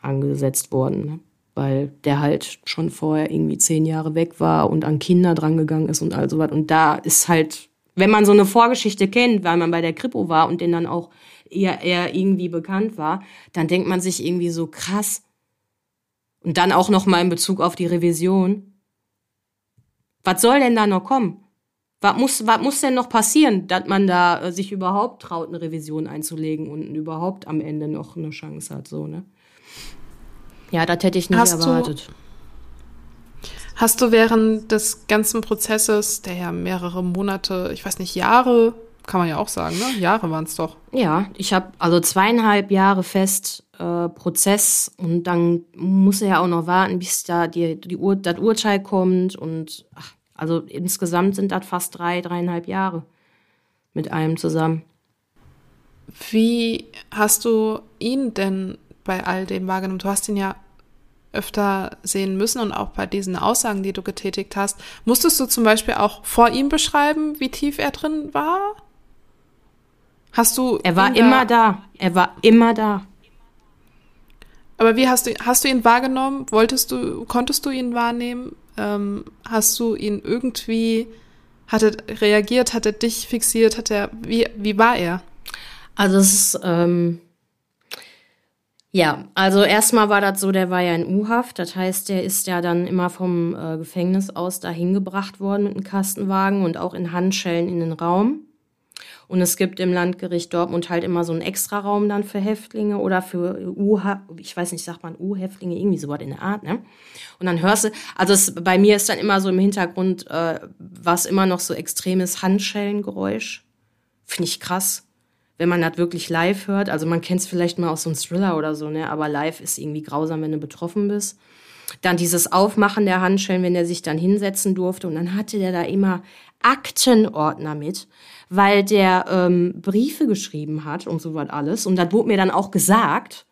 angesetzt worden, ne? Weil der halt schon vorher irgendwie zehn Jahre weg war und an Kinder drangegangen ist und all sowas. Und da ist halt, wenn man so eine Vorgeschichte kennt, weil man bei der Kripo war und den dann auch eher, eher irgendwie bekannt war, dann denkt man sich irgendwie so krass. Und dann auch noch mal in Bezug auf die Revision. Was soll denn da noch kommen? Was muss, was muss denn noch passieren, dass man da äh, sich überhaupt traut, eine Revision einzulegen und überhaupt am Ende noch eine Chance hat, so, ne? Ja, das hätte ich nicht Hast erwartet. Du, hast du während des ganzen Prozesses, der ja mehrere Monate, ich weiß nicht, Jahre, kann man ja auch sagen, ne? Jahre waren es doch. Ja, ich habe also zweieinhalb Jahre fest äh, Prozess und dann muss er ja auch noch warten, bis da die, die Ur das Urteil kommt und ach, also insgesamt sind das fast drei, dreieinhalb Jahre mit allem zusammen. Wie hast du ihn denn bei all dem wahrgenommen? Du hast ihn ja öfter sehen müssen und auch bei diesen Aussagen, die du getätigt hast. Musstest du zum Beispiel auch vor ihm beschreiben, wie tief er drin war? Hast du. Er war immer da. Er war immer da. Aber wie hast du, hast du ihn wahrgenommen? Wolltest du, konntest du ihn wahrnehmen? Ähm, hast du ihn irgendwie, hat er reagiert, hat er dich fixiert, hat er, wie, wie war er? Also es ist, ähm, ja, also erstmal war das so, der war ja in U-Haft, das heißt, der ist ja dann immer vom äh, Gefängnis aus dahin gebracht worden mit einem Kastenwagen und auch in Handschellen in den Raum. Und es gibt im Landgericht Dortmund halt immer so einen Extraraum dann für Häftlinge oder für U, ich weiß nicht, sagt man U-Häftlinge, irgendwie sowas in der Art, ne? Und dann hörst du, also es, bei mir ist dann immer so im Hintergrund, äh, was immer noch so extremes Handschellengeräusch. Finde ich krass wenn man das wirklich live hört. Also man kennt es vielleicht mal aus so einem Thriller oder so, ne? Aber live ist irgendwie grausam, wenn du betroffen bist. Dann dieses Aufmachen der Handschellen, wenn er sich dann hinsetzen durfte. Und dann hatte der da immer Aktenordner mit, weil der ähm, Briefe geschrieben hat und so was alles. Und das wurde mir dann auch gesagt,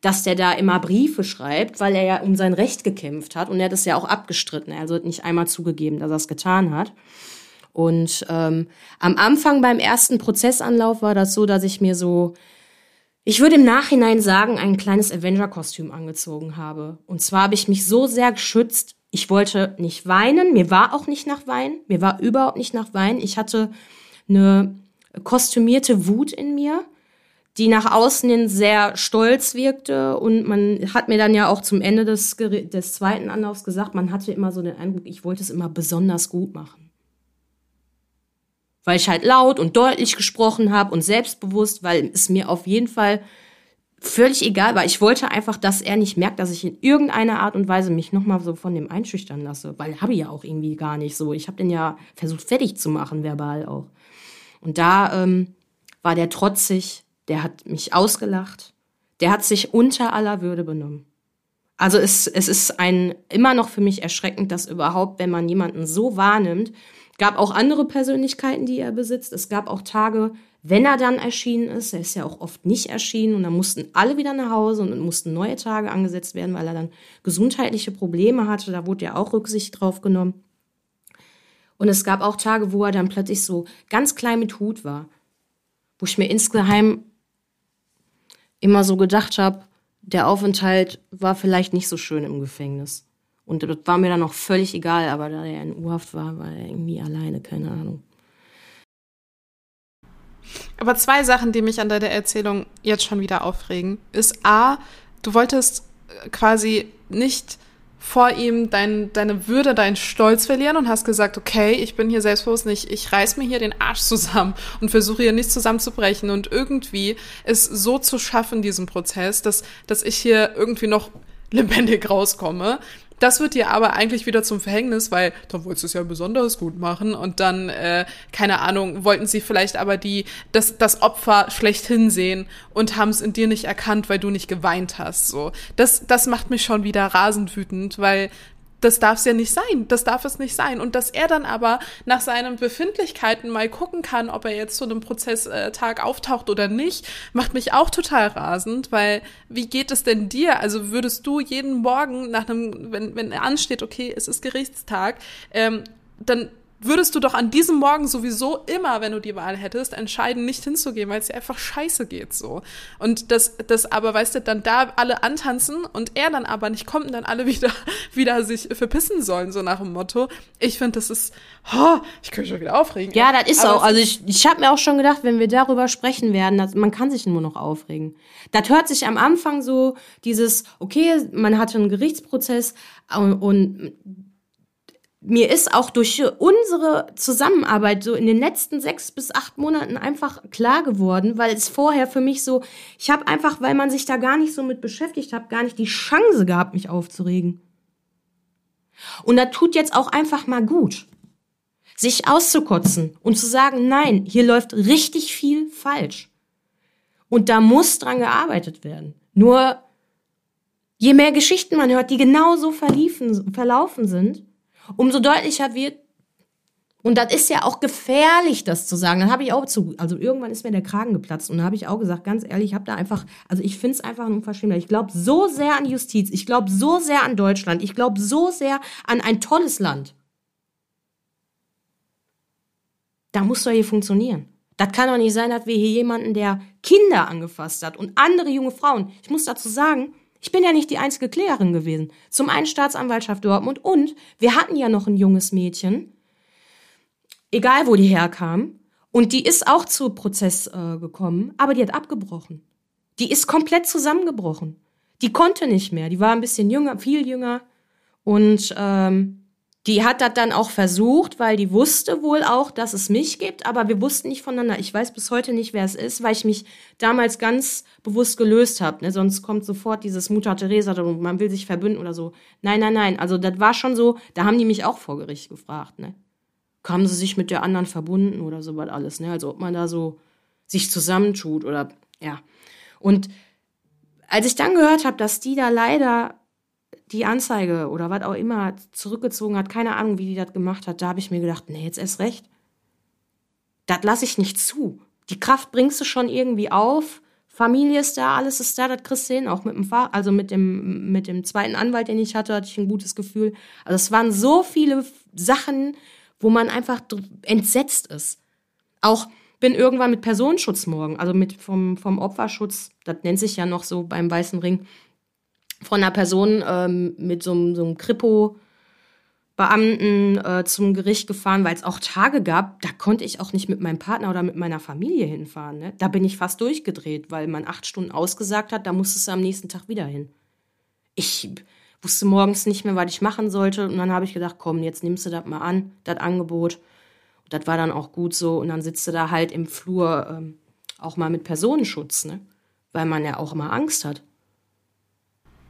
dass der da immer Briefe schreibt, weil er ja um sein Recht gekämpft hat. Und er hat es ja auch abgestritten. Also hat nicht einmal zugegeben, dass er es getan hat. Und ähm, am Anfang beim ersten Prozessanlauf war das so, dass ich mir so, ich würde im Nachhinein sagen, ein kleines Avenger-Kostüm angezogen habe. Und zwar habe ich mich so sehr geschützt, ich wollte nicht weinen, mir war auch nicht nach Weinen, mir war überhaupt nicht nach Weinen. Ich hatte eine kostümierte Wut in mir, die nach außen hin sehr stolz wirkte. Und man hat mir dann ja auch zum Ende des, des zweiten Anlaufs gesagt, man hatte immer so den Eindruck, ich wollte es immer besonders gut machen weil ich halt laut und deutlich gesprochen habe und selbstbewusst, weil es mir auf jeden Fall völlig egal war. Ich wollte einfach, dass er nicht merkt, dass ich in irgendeiner Art und Weise mich nochmal so von dem einschüchtern lasse, weil habe ich ja auch irgendwie gar nicht so. Ich habe den ja versucht fertig zu machen, verbal auch. Und da ähm, war der trotzig, der hat mich ausgelacht, der hat sich unter aller Würde benommen. Also es, es ist ein immer noch für mich erschreckend, dass überhaupt, wenn man jemanden so wahrnimmt, gab auch andere Persönlichkeiten, die er besitzt. Es gab auch Tage, wenn er dann erschienen ist, er ist ja auch oft nicht erschienen und dann mussten alle wieder nach Hause und mussten neue Tage angesetzt werden, weil er dann gesundheitliche Probleme hatte. Da wurde ja auch Rücksicht drauf genommen. Und es gab auch Tage, wo er dann plötzlich so ganz klein mit Hut war, wo ich mir insgeheim immer so gedacht habe, der Aufenthalt war vielleicht nicht so schön im Gefängnis. Und das war mir dann auch völlig egal, aber da er in U-Haft war, war er irgendwie alleine, keine Ahnung. Aber zwei Sachen, die mich an deiner Erzählung jetzt schon wieder aufregen, ist A, du wolltest äh, quasi nicht vor ihm dein, deine Würde, deinen Stolz verlieren und hast gesagt, okay, ich bin hier selbstbewusst nicht, ich reiß mir hier den Arsch zusammen und versuche hier nicht zusammenzubrechen und irgendwie es so zu schaffen, diesen Prozess, dass, dass ich hier irgendwie noch lebendig rauskomme. Das wird dir aber eigentlich wieder zum Verhängnis, weil da wolltest du es ja besonders gut machen und dann, äh, keine Ahnung, wollten sie vielleicht aber die, das, das Opfer schlecht hinsehen und haben es in dir nicht erkannt, weil du nicht geweint hast. So, das, das macht mich schon wieder rasend wütend, weil das darf es ja nicht sein. Das darf es nicht sein. Und dass er dann aber nach seinen Befindlichkeiten mal gucken kann, ob er jetzt zu einem Prozesstag auftaucht oder nicht, macht mich auch total rasend, weil wie geht es denn dir? Also würdest du jeden Morgen nach einem, wenn, wenn er ansteht, okay, es ist Gerichtstag, ähm, dann würdest du doch an diesem Morgen sowieso immer, wenn du die Wahl hättest, entscheiden, nicht hinzugehen, weil es dir einfach scheiße geht so. Und das, das aber, weißt du, dann da alle antanzen und er dann aber nicht kommt und dann alle wieder, wieder sich verpissen sollen, so nach dem Motto. Ich finde, das ist, oh, ich könnte schon wieder aufregen. Ja, das ist aber auch. Also ich, ich habe mir auch schon gedacht, wenn wir darüber sprechen werden, dass, man kann sich nur noch aufregen. Das hört sich am Anfang so dieses, okay, man hatte einen Gerichtsprozess und, und mir ist auch durch unsere Zusammenarbeit so in den letzten sechs bis acht Monaten einfach klar geworden, weil es vorher für mich so, ich habe einfach, weil man sich da gar nicht so mit beschäftigt hat, gar nicht die Chance gehabt, mich aufzuregen. Und da tut jetzt auch einfach mal gut, sich auszukotzen und zu sagen, nein, hier läuft richtig viel falsch. Und da muss dran gearbeitet werden. Nur je mehr Geschichten man hört, die genauso verliefen, verlaufen sind, umso deutlicher wird, und das ist ja auch gefährlich, das zu sagen. Dann habe ich auch zu, also irgendwann ist mir der Kragen geplatzt und da habe ich auch gesagt, ganz ehrlich, ich habe da einfach, also ich finde es einfach ein Unverschämtheit. Ich glaube so sehr an Justiz, ich glaube so sehr an Deutschland, ich glaube so sehr an ein tolles Land. Da muss doch hier funktionieren. Das kann doch nicht sein, dass wir hier jemanden, der Kinder angefasst hat und andere junge Frauen. Ich muss dazu sagen, ich bin ja nicht die einzige Klägerin gewesen. Zum einen Staatsanwaltschaft Dortmund und wir hatten ja noch ein junges Mädchen, egal wo die herkam, und die ist auch zu Prozess äh, gekommen, aber die hat abgebrochen. Die ist komplett zusammengebrochen. Die konnte nicht mehr. Die war ein bisschen jünger, viel jünger und ähm, die hat das dann auch versucht, weil die wusste wohl auch, dass es mich gibt, aber wir wussten nicht voneinander. Ich weiß bis heute nicht, wer es ist, weil ich mich damals ganz bewusst gelöst habe. Ne? Sonst kommt sofort dieses Mutter Teresa und man will sich verbünden oder so. Nein, nein, nein. Also das war schon so, da haben die mich auch vor Gericht gefragt. Ne? Haben sie sich mit der anderen verbunden oder so was alles. Ne? Also ob man da so sich zusammentut oder ja. Und als ich dann gehört habe, dass die da leider die Anzeige oder was auch immer zurückgezogen hat, keine Ahnung, wie die das gemacht hat, da habe ich mir gedacht, nee, jetzt erst recht. Das lasse ich nicht zu. Die Kraft bringst du schon irgendwie auf. Familie ist da, alles ist da, das kriegst du hin. Auch mit dem Fahr also mit dem, mit dem zweiten Anwalt, den ich hatte, hatte ich ein gutes Gefühl. Also es waren so viele Sachen, wo man einfach entsetzt ist. Auch bin irgendwann mit Personenschutz morgen, also mit vom, vom Opferschutz, das nennt sich ja noch so beim Weißen Ring, von einer Person ähm, mit so, so einem Kripo Beamten äh, zum Gericht gefahren, weil es auch Tage gab, da konnte ich auch nicht mit meinem Partner oder mit meiner Familie hinfahren. Ne? Da bin ich fast durchgedreht, weil man acht Stunden ausgesagt hat, da musstest du am nächsten Tag wieder hin. Ich wusste morgens nicht mehr, was ich machen sollte und dann habe ich gedacht, komm, jetzt nimmst du das mal an, das Angebot. Und das war dann auch gut so und dann sitzt du da halt im Flur ähm, auch mal mit Personenschutz, ne? weil man ja auch immer Angst hat.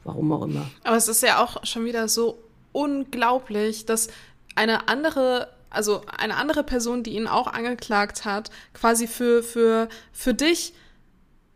Warum auch immer. Aber es ist ja auch schon wieder so unglaublich, dass eine andere also eine andere Person, die ihn auch angeklagt hat, quasi für, für, für dich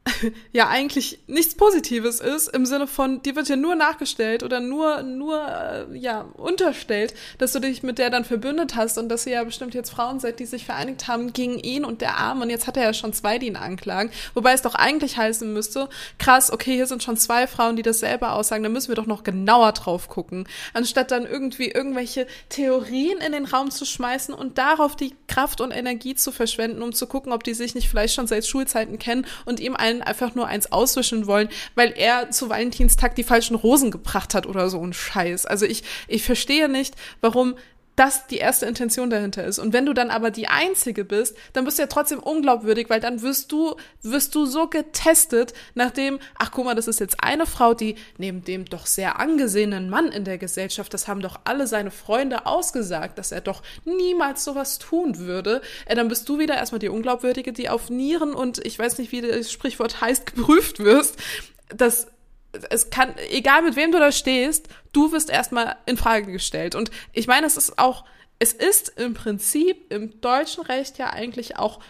ja eigentlich nichts Positives ist, im Sinne von, dir wird ja nur nachgestellt oder nur, nur, äh, ja, unterstellt, dass du dich mit der dann verbündet hast und dass ihr ja bestimmt jetzt Frauen seid, die sich vereinigt haben gegen ihn und der Arm und jetzt hat er ja schon zwei, die ihn anklagen. Wobei es doch eigentlich heißen müsste, krass, okay, hier sind schon zwei Frauen, die das selber aussagen, da müssen wir doch noch genauer drauf gucken, anstatt dann irgendwie irgendwelche Theorien in den Raum zu schmeißen und darauf die Kraft und Energie zu verschwenden, um zu gucken, ob die sich nicht vielleicht schon seit Schulzeiten kennen und ihm einen allen einfach nur eins auswischen wollen, weil er zu Valentinstag die falschen Rosen gebracht hat oder so ein Scheiß. Also ich, ich verstehe nicht, warum das die erste Intention dahinter ist. Und wenn du dann aber die Einzige bist, dann bist du ja trotzdem unglaubwürdig, weil dann wirst du, wirst du so getestet, nachdem, ach guck mal, das ist jetzt eine Frau, die neben dem doch sehr angesehenen Mann in der Gesellschaft, das haben doch alle seine Freunde ausgesagt, dass er doch niemals sowas tun würde. Äh, dann bist du wieder erstmal die Unglaubwürdige, die auf Nieren und ich weiß nicht, wie das Sprichwort heißt, geprüft wirst. Das es kann, egal mit wem du da stehst, du wirst erstmal in Frage gestellt. Und ich meine, es ist auch, es ist im Prinzip im deutschen Recht ja eigentlich auch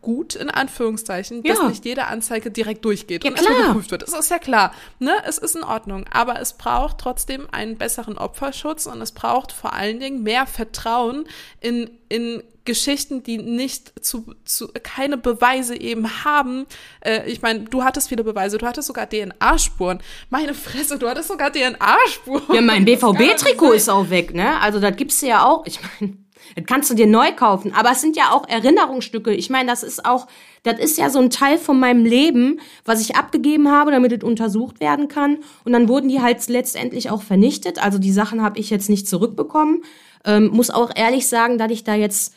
gut, in Anführungszeichen, dass Ja. nicht jede Anzeige direkt durchgeht Ja, und erstmal geprüft wird. Das ist ja klar. Ne? Es ist in Ordnung. Aber es braucht trotzdem einen besseren Opferschutz und es braucht vor allen Dingen mehr Vertrauen in, in Geschichten, die nicht zu, zu keine Beweise eben haben. Äh, ich meine, du hattest viele Beweise, du hattest sogar DNA-Spuren. Meine Fresse, du hattest sogar DNA-Spuren. Ja, mein BVB-Trikot ist auch weg, ne? Also das gibt's ja auch. Ich meine, das kannst du dir neu kaufen. Aber es sind ja auch Erinnerungsstücke. Ich meine, das ist auch, das ist ja so ein Teil von meinem Leben, was ich abgegeben habe, damit es untersucht werden kann. Und dann wurden die halt letztendlich auch vernichtet. Also die Sachen habe ich jetzt nicht zurückbekommen. Ähm, muss auch ehrlich sagen, dass ich da jetzt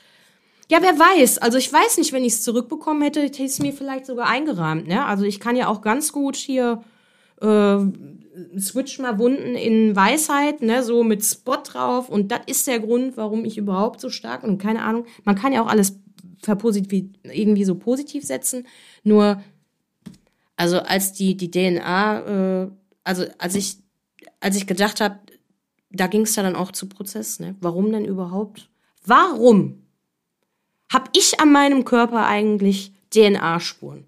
ja, wer weiß. Also ich weiß nicht, wenn ich es zurückbekommen hätte, hätte ich es mir vielleicht sogar eingerahmt. Ne? Also ich kann ja auch ganz gut hier äh, switch mal Wunden in Weisheit, ne, so mit Spot drauf. Und das ist der Grund, warum ich überhaupt so stark und keine Ahnung. Man kann ja auch alles irgendwie so positiv setzen. Nur, also als die die DNA, äh, also als ich als ich gedacht habe, da ging es ja dann auch zu Prozess. Ne? Warum denn überhaupt? Warum habe ich an meinem Körper eigentlich DNA-Spuren?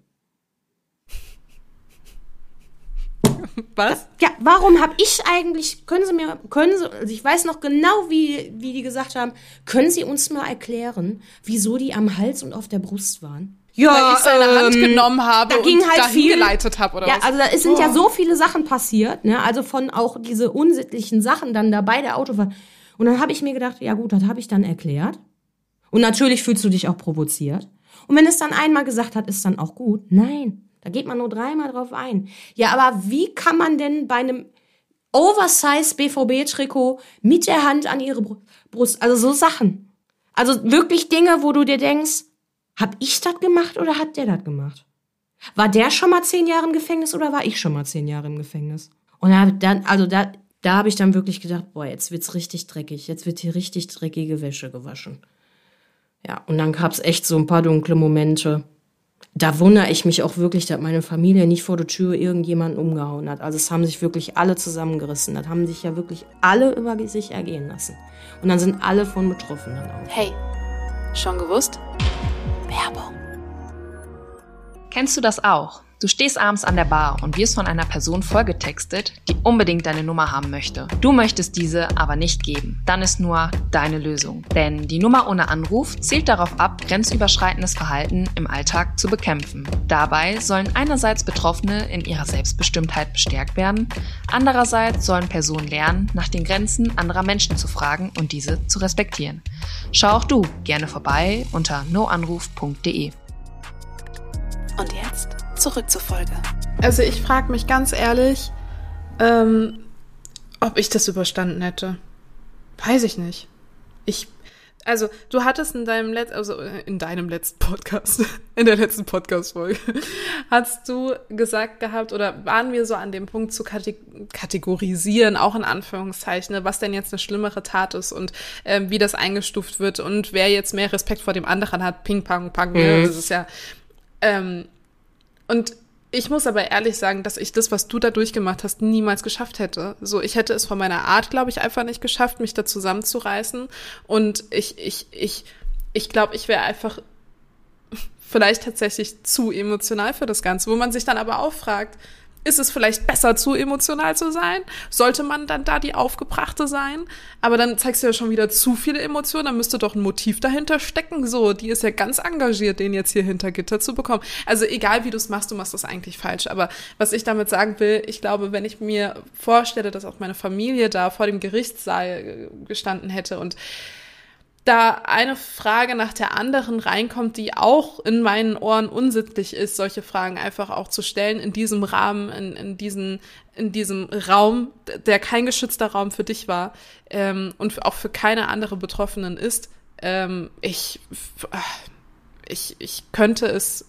Was? Ja, warum habe ich eigentlich, können Sie mir, können Sie, also ich weiß noch genau, wie, wie die gesagt haben, können Sie uns mal erklären, wieso die am Hals und auf der Brust waren? Ja, Weil ich seine Hand ähm, genommen habe da ging und halt dahin viel- geleitet habe, oder Ja, was? also da sind ja Oh. so viele Sachen passiert, ne? Also von auch diese unsittlichen Sachen dann da bei der Autofahrt. Und dann habe ich mir gedacht, ja gut, das habe ich dann erklärt. Und natürlich fühlst du dich auch provoziert. Und wenn es dann einmal gesagt hat, ist dann auch gut. Nein, da geht man nur dreimal drauf ein. Ja, aber wie kann man denn bei einem Oversize BVB-Trikot mit der Hand an ihre Bru- Brust, also so Sachen. Also wirklich Dinge, wo du dir denkst, hab ich das gemacht oder hat der das gemacht? War der schon mal zehn Jahre im Gefängnis oder war ich schon mal zehn Jahre im Gefängnis? Und da, dann, also da, da habe ich dann wirklich gedacht, boah, jetzt wird's richtig dreckig. Jetzt wird hier richtig dreckige Wäsche gewaschen. Ja, und dann gab's echt so ein paar dunkle Momente. Da wundere ich mich auch wirklich, dass meine Familie nicht vor der Tür irgendjemanden umgehauen hat. Also es haben sich wirklich alle zusammengerissen. Das haben sich ja wirklich alle über sich ergehen lassen. Und dann sind alle von betroffen dann auch. Hey, schon gewusst? Werbung. Kennst du das auch? Du stehst abends an der Bar und wirst von einer Person vollgetextet, die unbedingt deine Nummer haben möchte. Du möchtest diese aber nicht geben. Dann ist nur deine Lösung. Denn die Nummer ohne Anruf zielt darauf ab, grenzüberschreitendes Verhalten im Alltag zu bekämpfen. Dabei sollen einerseits Betroffene in ihrer Selbstbestimmtheit bestärkt werden, andererseits sollen Personen lernen, nach den Grenzen anderer Menschen zu fragen und diese zu respektieren. Schau auch du gerne vorbei unter noanruf.de. Und jetzt zurück zur Folge. Also ich frage mich ganz ehrlich, ähm, ob ich das überstanden hätte. Weiß ich nicht. Ich, also du hattest in deinem letzten, also in deinem letzten Podcast, in der letzten Podcast-Folge, hast du gesagt gehabt oder waren wir so an dem Punkt zu kate kategorisieren, auch in Anführungszeichen, ne, was denn jetzt eine schlimmere Tat ist und ähm, wie das eingestuft wird und wer jetzt mehr Respekt vor dem anderen hat, Ping, Pong, Pong, ne? das ist ja, ähm, und ich muss aber ehrlich sagen, dass ich das, was du da durchgemacht hast, niemals geschafft hätte. So, ich hätte es von meiner Art, glaube ich, einfach nicht geschafft, mich da zusammenzureißen. Und ich, ich, ich, ich glaube, ich wäre einfach vielleicht tatsächlich zu emotional für das Ganze, wo man sich dann aber auch fragt, ist es vielleicht besser, zu emotional zu sein? Sollte man dann da die Aufgebrachte sein? Aber dann zeigst du ja schon wieder zu viele Emotionen, dann müsste doch ein Motiv dahinter stecken. So, die ist ja ganz engagiert, den jetzt hier hinter Gitter zu bekommen. Also egal, wie du es machst, du machst das eigentlich falsch. Aber was ich damit sagen will, ich glaube, wenn ich mir vorstelle, dass auch meine Familie da vor dem Gerichtssaal gestanden hätte und da eine Frage nach der anderen reinkommt, die auch in meinen Ohren unsittlich ist, solche Fragen einfach auch zu stellen in diesem Rahmen, in, in, diesen, in diesem Raum, der kein geschützter Raum für dich war ähm, und auch für keine andere Betroffenen ist. Ähm, ich, ich, ich könnte es,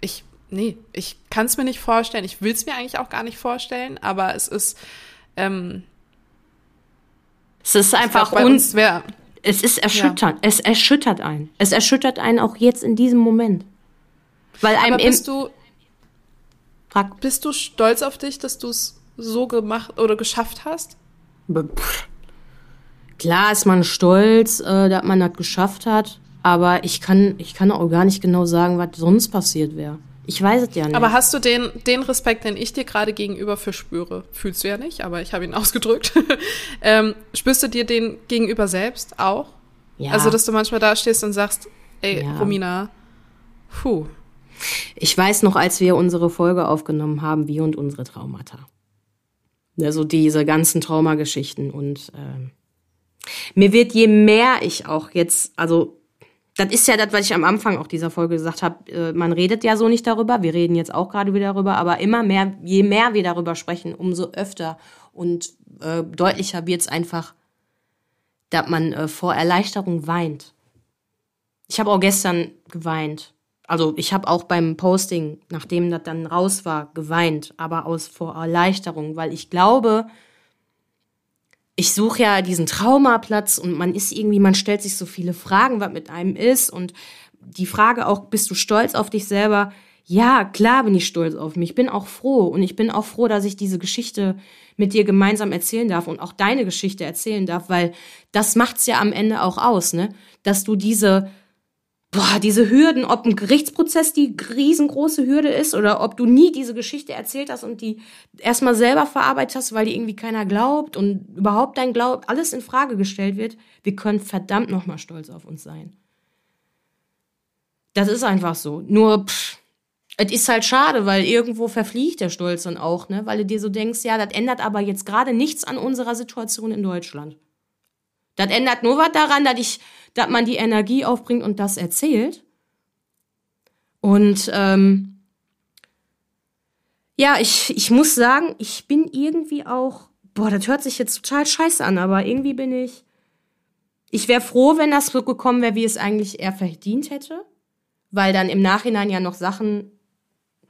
ich, nee, ich kann es mir nicht vorstellen. Ich will es mir eigentlich auch gar nicht vorstellen, aber es ist, ähm, Es ist einfach glaub, bei un uns wäre Es ist erschütternd. Es erschüttert einen. Es erschüttert einen auch jetzt in diesem Moment. Weil einem Aber bist du, Frag- bist du stolz auf dich, dass du es so gemacht oder geschafft hast? Pff. Klar ist man stolz, äh, dass man das geschafft hat. Aber ich kann, ich kann auch gar nicht genau sagen, was sonst passiert wäre. Ich weiß es ja nicht. Aber hast du den, den Respekt, den ich dir gerade gegenüber verspüre, fühlst du ja nicht, aber ich habe ihn ausgedrückt, ähm, spürst du dir den gegenüber selbst auch? ja. Also, dass du manchmal da stehst und sagst, ey, Ja. Romina, puh. Ich weiß noch, als wir unsere Folge aufgenommen haben, wir und unsere Traumata. Also diese ganzen Traumageschichten. Und ähm, mir wird je mehr ich auch jetzt, also das ist ja das, was ich am Anfang auch dieser Folge gesagt habe, äh, man redet ja so nicht darüber, wir reden jetzt auch gerade wieder darüber, aber immer mehr, je mehr wir darüber sprechen, umso öfter und äh, deutlicher wird es einfach, dass man äh, vor Erleichterung weint. Ich habe auch gestern geweint. Also ich habe auch beim Posting, nachdem das dann raus war, geweint, aber aus vor Erleichterung, weil ich glaube, ich suche ja diesen Traumaplatz und man ist irgendwie, man stellt sich so viele Fragen, was mit einem ist und die Frage auch, bist du stolz auf dich selber? Ja, klar bin ich stolz auf mich. Ich bin auch froh und ich bin auch froh, dass ich diese Geschichte mit dir gemeinsam erzählen darf und auch deine Geschichte erzählen darf, weil das macht's ja am Ende auch aus, ne? Dass du diese boah, diese Hürden, ob ein Gerichtsprozess die riesengroße Hürde ist oder ob du nie diese Geschichte erzählt hast und die erstmal selber verarbeitet hast, weil die irgendwie keiner glaubt und überhaupt dein Glaub alles in Frage gestellt wird, wir können verdammt nochmal stolz auf uns sein. Das ist einfach so. Nur, pff, es ist halt schade, weil irgendwo verfliegt der Stolz dann auch, ne? Weil du dir so denkst, ja, das ändert aber jetzt gerade nichts an unserer Situation in Deutschland. Das ändert nur was daran, dass ich, dass man die Energie aufbringt und das erzählt. Und ähm, ja, ich, ich muss sagen, ich bin irgendwie auch, boah, das hört sich jetzt total scheiße an, aber irgendwie bin ich, ich wäre froh, wenn das so gekommen wäre, wie es eigentlich er verdient hätte, weil dann im Nachhinein ja noch Sachen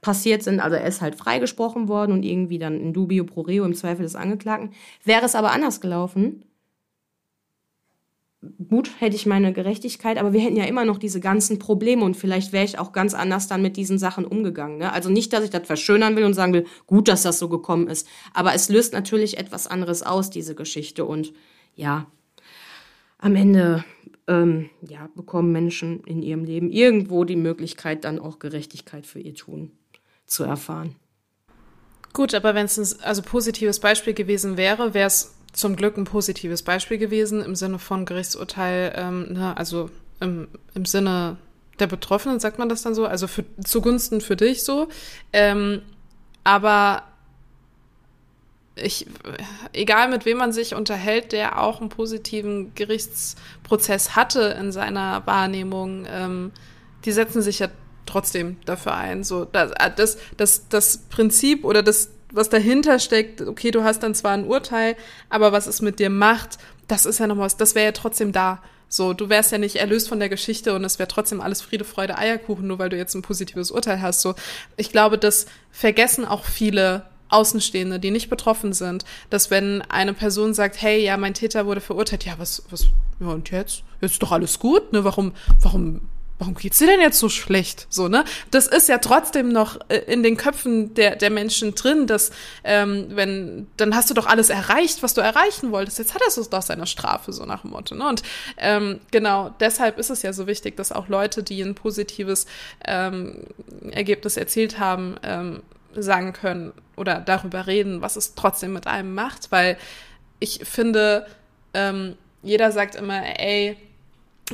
passiert sind. Also er ist halt freigesprochen worden und irgendwie dann in dubio pro reo im Zweifel des Angeklagten. Wäre es aber anders gelaufen, gut, hätte ich meine Gerechtigkeit, aber wir hätten ja immer noch diese ganzen Probleme und vielleicht wäre ich auch ganz anders dann mit diesen Sachen umgegangen. Ne? Also nicht, dass ich das verschönern will und sagen will, gut, dass das so gekommen ist, aber es löst natürlich etwas anderes aus, diese Geschichte. Und ja, am Ende ähm, ja, bekommen Menschen in ihrem Leben irgendwo die Möglichkeit, dann auch Gerechtigkeit für ihr Tun zu erfahren. Gut, aber wenn es ein also positives Beispiel gewesen wäre, wäre es zum Glück ein positives Beispiel gewesen im Sinne von Gerichtsurteil, ähm, ne, also im, im Sinne der Betroffenen, sagt man das dann so, also für, zugunsten für dich so. Ähm, aber ich, egal mit wem man sich unterhält, der auch einen positiven Gerichtsprozess hatte in seiner Wahrnehmung, ähm, die setzen sich ja trotzdem dafür ein. So, das, das, das, das Prinzip oder das, was dahinter steckt, okay, du hast dann zwar ein Urteil, aber was es mit dir macht, das ist ja noch was, das wäre ja trotzdem da. So, du wärst ja nicht erlöst von der Geschichte und es wäre trotzdem alles Friede, Freude, Eierkuchen, nur weil du jetzt ein positives Urteil hast. So, ich glaube, das vergessen auch viele Außenstehende, die nicht betroffen sind, dass wenn eine Person sagt, hey, ja, mein Täter wurde verurteilt, ja, was, was, ja, und jetzt? Jetzt ist doch alles gut, ne? Warum, warum warum geht's dir denn jetzt so schlecht? So, ne? Das ist ja trotzdem noch äh, in den Köpfen der, der Menschen drin, dass, ähm, wenn, dann hast du doch alles erreicht, was du erreichen wolltest. Jetzt hat er es doch seine Strafe, so nach dem Motto, ne? Und ähm, genau, deshalb ist es ja so wichtig, dass auch Leute, die ein positives ähm, Ergebnis erzielt haben, ähm, sagen können oder darüber reden, was es trotzdem mit einem macht, weil ich finde, ähm, jeder sagt immer, ey,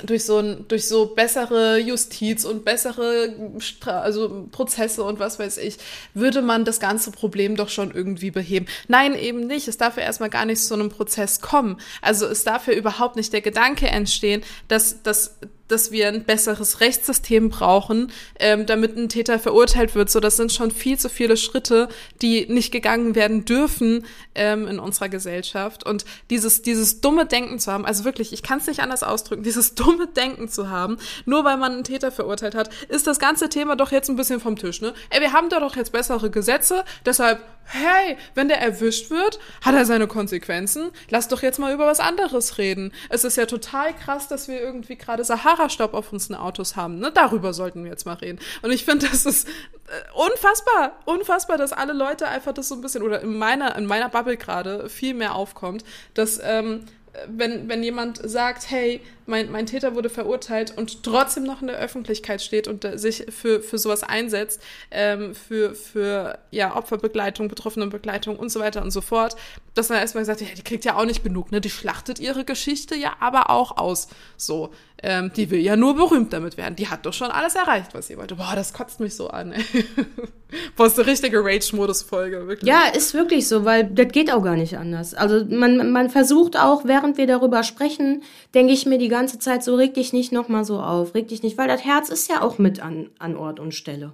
durch so ein, durch so bessere Justiz und bessere Stra also Prozesse und was weiß ich, würde man das ganze Problem doch schon irgendwie beheben. Nein, eben nicht. Es darf ja erstmal gar nicht zu einem Prozess kommen. Also es darf ja überhaupt nicht der Gedanke entstehen, dass, dass dass wir ein besseres Rechtssystem brauchen, ähm, damit ein Täter verurteilt wird. So, das sind schon viel zu viele Schritte, die nicht gegangen werden dürfen ähm, in unserer Gesellschaft. Und dieses, dieses dumme Denken zu haben, also wirklich, ich kann es nicht anders ausdrücken, dieses dumme Denken zu haben, nur weil man einen Täter verurteilt hat, ist das ganze Thema doch jetzt ein bisschen vom Tisch. Ne? Ey, wir haben da doch jetzt bessere Gesetze, deshalb, hey, wenn der erwischt wird, hat er seine Konsequenzen. Lass doch jetzt mal über was anderes reden. Es ist ja total krass, dass wir irgendwie gerade Sahara Staub auf unseren Autos haben. Ne? Darüber sollten wir jetzt mal reden. Und ich finde, das ist unfassbar, unfassbar, dass alle Leute einfach das so ein bisschen, oder in meiner, in meiner Bubble gerade viel mehr aufkommt, dass ähm, wenn, wenn jemand sagt, hey, mein, mein Täter wurde verurteilt und trotzdem noch in der Öffentlichkeit steht und äh, sich für, für sowas einsetzt, ähm, für, für ja, Opferbegleitung, Betroffenenbegleitung und so weiter und so fort, dass man erstmal gesagt ja, die kriegt ja auch nicht genug, ne? Die schlachtet ihre Geschichte ja aber auch aus. So, ähm, die will ja nur berühmt damit werden. Die hat doch schon alles erreicht, was sie wollte. Boah, das kotzt mich so an. Ey. Boah, ist eine richtige Rage-Modus-Folge, wirklich. Ja, ist wirklich so, weil das geht auch gar nicht anders. Also man, man versucht auch, während wir darüber sprechen, denke ich mir die ganze Zeit so, reg dich nicht nochmal so auf, reg dich nicht, weil das Herz ist ja auch mit an, an Ort und Stelle.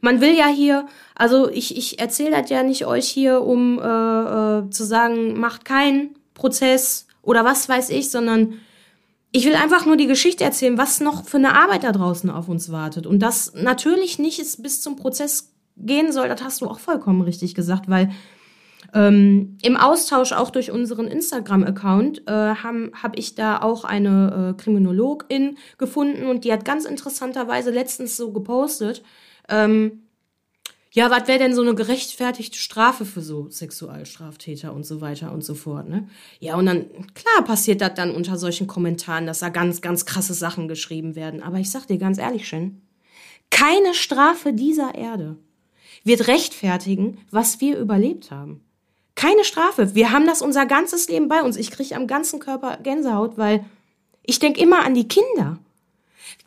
Man will ja hier, also ich, ich erzähle das ja nicht euch hier, um äh, äh, zu sagen, macht keinen Prozess oder was weiß ich, sondern ich will einfach nur die Geschichte erzählen, was noch für eine Arbeit da draußen auf uns wartet. Und das natürlich nicht ist bis zum Prozess gehen soll, das hast du auch vollkommen richtig gesagt, weil ähm, im Austausch auch durch unseren Instagram-Account äh, habe hab ich da auch eine äh, Kriminologin gefunden und die hat ganz interessanterweise letztens so gepostet, ähm, ja, was wäre denn so eine gerechtfertigte Strafe für so Sexualstraftäter und so weiter und so fort, ne? Ja, und dann, klar passiert das dann unter solchen Kommentaren, dass da ganz, ganz krasse Sachen geschrieben werden. Aber ich sag dir ganz ehrlich, Shen, keine Strafe dieser Erde wird rechtfertigen, was wir überlebt haben. Keine Strafe. Wir haben das unser ganzes Leben bei uns. Ich kriege am ganzen Körper Gänsehaut, weil ich denke immer an die Kinder.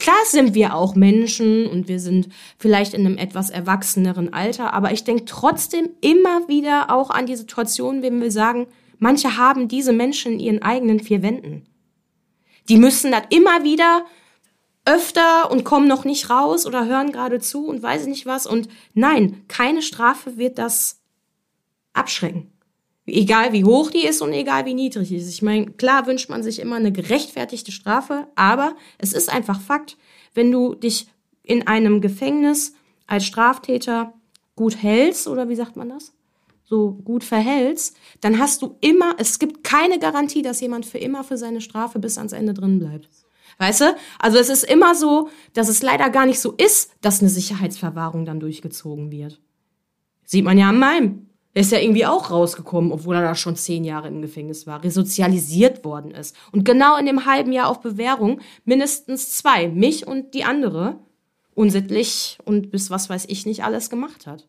Klar sind wir auch Menschen und wir sind vielleicht in einem etwas erwachseneren Alter, aber ich denke trotzdem immer wieder auch an die Situation, wenn wir sagen, manche haben diese Menschen in ihren eigenen vier Wänden. Die müssen das immer wieder öfter und kommen noch nicht raus oder hören gerade zu und weiß nicht was. Und nein, keine Strafe wird das abschrecken. Egal wie hoch die ist und egal wie niedrig die ist. Ich meine, klar wünscht man sich immer eine gerechtfertigte Strafe, aber es ist einfach Fakt, wenn du dich in einem Gefängnis als Straftäter gut hältst, oder wie sagt man das? So gut verhältst, dann hast du immer, es gibt keine Garantie, dass jemand für immer für seine Strafe bis ans Ende drin bleibt. Weißt du? Also es ist immer so, dass es leider gar nicht so ist, dass eine Sicherheitsverwahrung dann durchgezogen wird. Sieht man ja an meinem. Er ist ja irgendwie auch rausgekommen, obwohl er da schon zehn Jahre im Gefängnis war, resozialisiert worden ist. Und genau in dem halben Jahr auf Bewährung mindestens zwei, mich und die andere, unsittlich und bis was weiß ich nicht alles gemacht hat.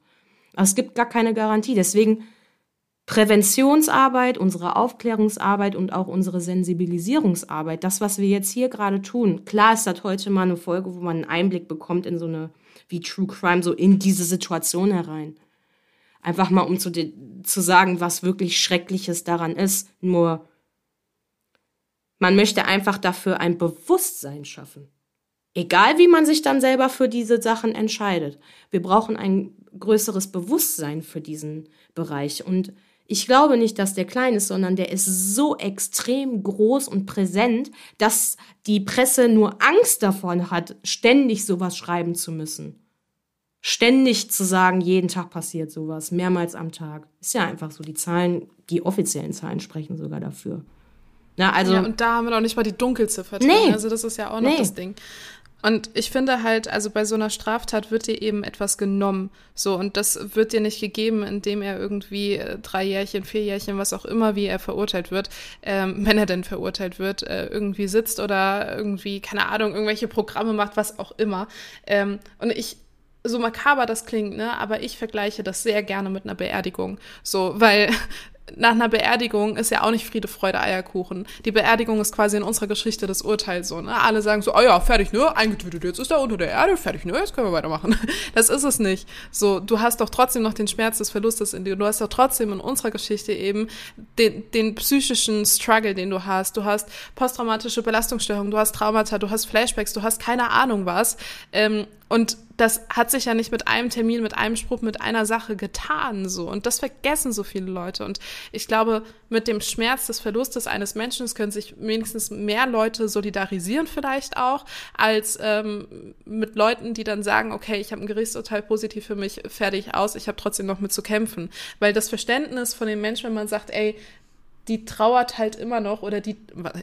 Aber es gibt gar keine Garantie. Deswegen Präventionsarbeit, unsere Aufklärungsarbeit und auch unsere Sensibilisierungsarbeit, das, was wir jetzt hier gerade tun. Klar ist das heute mal eine Folge, wo man einen Einblick bekommt in so eine, wie True Crime, so in diese Situation herein. Einfach mal, um zu, zu sagen, was wirklich Schreckliches daran ist. Nur, man möchte einfach dafür ein Bewusstsein schaffen. Egal wie man sich dann selber für diese Sachen entscheidet. Wir brauchen ein größeres Bewusstsein für diesen Bereich. Und ich glaube nicht, dass der klein ist, sondern der ist so extrem groß und präsent, dass die Presse nur Angst davon hat, ständig sowas schreiben zu müssen ständig zu sagen, jeden Tag passiert sowas, mehrmals am Tag. Ist ja einfach so. Die Zahlen, die offiziellen Zahlen sprechen sogar dafür. Na, also, ja, und da haben wir noch nicht mal die Dunkelziffer drin. Nee. Also das ist ja auch noch nee. das Ding. Und ich finde halt, also bei so einer Straftat wird dir eben etwas genommen. So, und das wird dir nicht gegeben, indem er irgendwie äh, drei Jährchen, vier Jährchen, was auch immer, wie er verurteilt wird, ähm, wenn er denn verurteilt wird, äh, irgendwie sitzt oder irgendwie, keine Ahnung, irgendwelche Programme macht, was auch immer. Ähm, und ich, so makaber das klingt, ne, aber ich vergleiche das sehr gerne mit einer Beerdigung. So, weil nach einer Beerdigung ist ja auch nicht Friede, Freude, Eierkuchen. Die Beerdigung ist quasi in unserer Geschichte das Urteil so, ne? Alle sagen so, oh ja, fertig, ne? Eingetötet, jetzt ist er unter der Erde, fertig, ne? Jetzt können wir weitermachen. Das ist es nicht. So, du hast doch trotzdem noch den Schmerz des Verlustes in dir. Du hast doch trotzdem in unserer Geschichte eben den, den psychischen Struggle, den du hast. Du hast posttraumatische Belastungsstörungen, du hast Traumata, du hast Flashbacks, du hast keine Ahnung was. Ähm, und das hat sich ja nicht mit einem Termin, mit einem Spruch, mit einer Sache getan, so. Und das vergessen so viele Leute. Und ich glaube, mit dem Schmerz des Verlustes eines Menschen können sich wenigstens mehr Leute solidarisieren vielleicht auch, als ähm, mit Leuten, die dann sagen, okay, ich habe ein Gerichtsurteil positiv für mich, fertig aus, ich habe trotzdem noch mit zu kämpfen. Weil das Verständnis von den Menschen, wenn man sagt, ey, die trauert halt immer noch, oder die,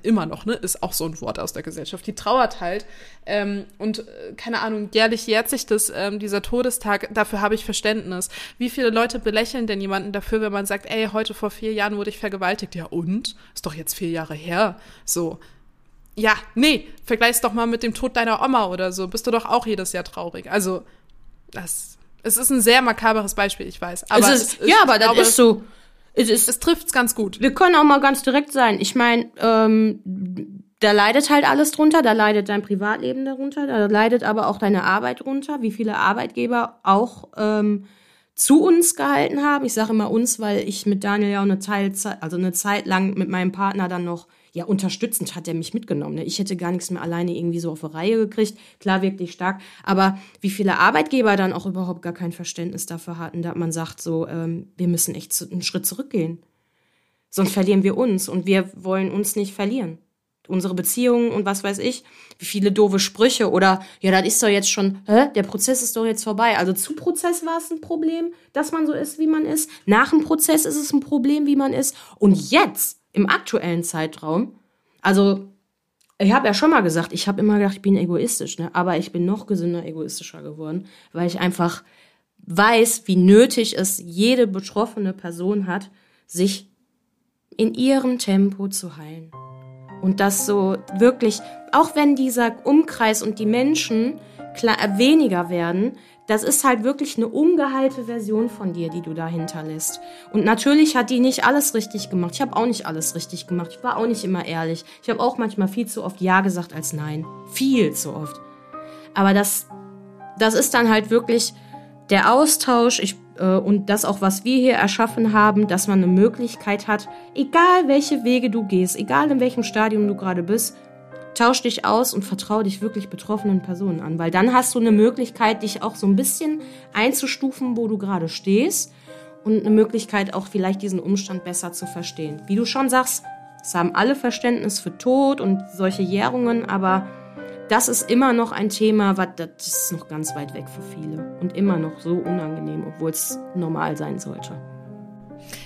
immer noch, ne, ist auch so ein Wort aus der Gesellschaft, die trauert halt. Ähm, und äh, keine Ahnung, jährlich jährt sich das, ähm, dieser Todestag, dafür habe ich Verständnis. Wie viele Leute belächeln denn jemanden dafür, wenn man sagt, ey, heute vor vier Jahren wurde ich vergewaltigt? Ja, und? Ist doch jetzt vier Jahre her. So. Ja, nee, vergleich's doch mal mit dem Tod deiner Oma oder so. Bist du doch auch jedes Jahr traurig. Also, das, es ist ein sehr makaberes Beispiel, ich weiß. Aber es ist, es, ja, aber das glaube, ist so. Es, ist, es trifft's ganz gut. Wir können auch mal ganz direkt sein. Ich meine, ähm, da leidet halt alles drunter, da leidet dein Privatleben darunter, da leidet aber auch deine Arbeit drunter, wie viele Arbeitgeber auch ähm, zu uns gehalten haben. Ich sage immer uns, weil ich mit Daniel ja auch eine Teilzeit, also eine Zeit lang mit meinem Partner dann noch ja, unterstützend hat er mich mitgenommen. Ne? Ich hätte gar nichts mehr alleine irgendwie so auf die Reihe gekriegt. Klar, wirklich stark. Aber wie viele Arbeitgeber dann auch überhaupt gar kein Verständnis dafür hatten, dass man sagt, so, ähm, wir müssen echt einen Schritt zurückgehen. Sonst verlieren wir uns und wir wollen uns nicht verlieren. Unsere Beziehungen und was weiß ich, wie viele doofe Sprüche oder, ja, das ist doch jetzt schon, hä, der Prozess ist doch jetzt vorbei. Also zu Prozess war es ein Problem, dass man so ist, wie man ist. Nach dem Prozess ist es ein Problem, wie man ist. Und jetzt im aktuellen Zeitraum, also ich habe ja schon mal gesagt, ich habe immer gedacht, ich bin egoistisch, ne? aber ich bin noch gesünder egoistischer geworden, weil ich einfach weiß, wie nötig es jede betroffene Person hat, sich in ihrem Tempo zu heilen. Und das so wirklich, auch wenn dieser Umkreis und die Menschen weniger werden, das ist halt wirklich eine ungeheilte Version von dir, die du da hinterlässt. Und natürlich hat die nicht alles richtig gemacht. Ich habe auch nicht alles richtig gemacht. Ich war auch nicht immer ehrlich. Ich habe auch manchmal viel zu oft Ja gesagt als Nein. Viel zu oft. Aber das, das ist dann halt wirklich der Austausch ich, äh, und das auch, was wir hier erschaffen haben, dass man eine Möglichkeit hat, egal welche Wege du gehst, egal in welchem Stadium du gerade bist, tausch dich aus und vertraue dich wirklich betroffenen Personen an, weil dann hast du eine Möglichkeit, dich auch so ein bisschen einzustufen, wo du gerade stehst und eine Möglichkeit auch vielleicht diesen Umstand besser zu verstehen. Wie du schon sagst, es haben alle Verständnis für Tod und solche Jährungen, aber das ist immer noch ein Thema, was das ist noch ganz weit weg für viele und immer noch so unangenehm, obwohl es normal sein sollte.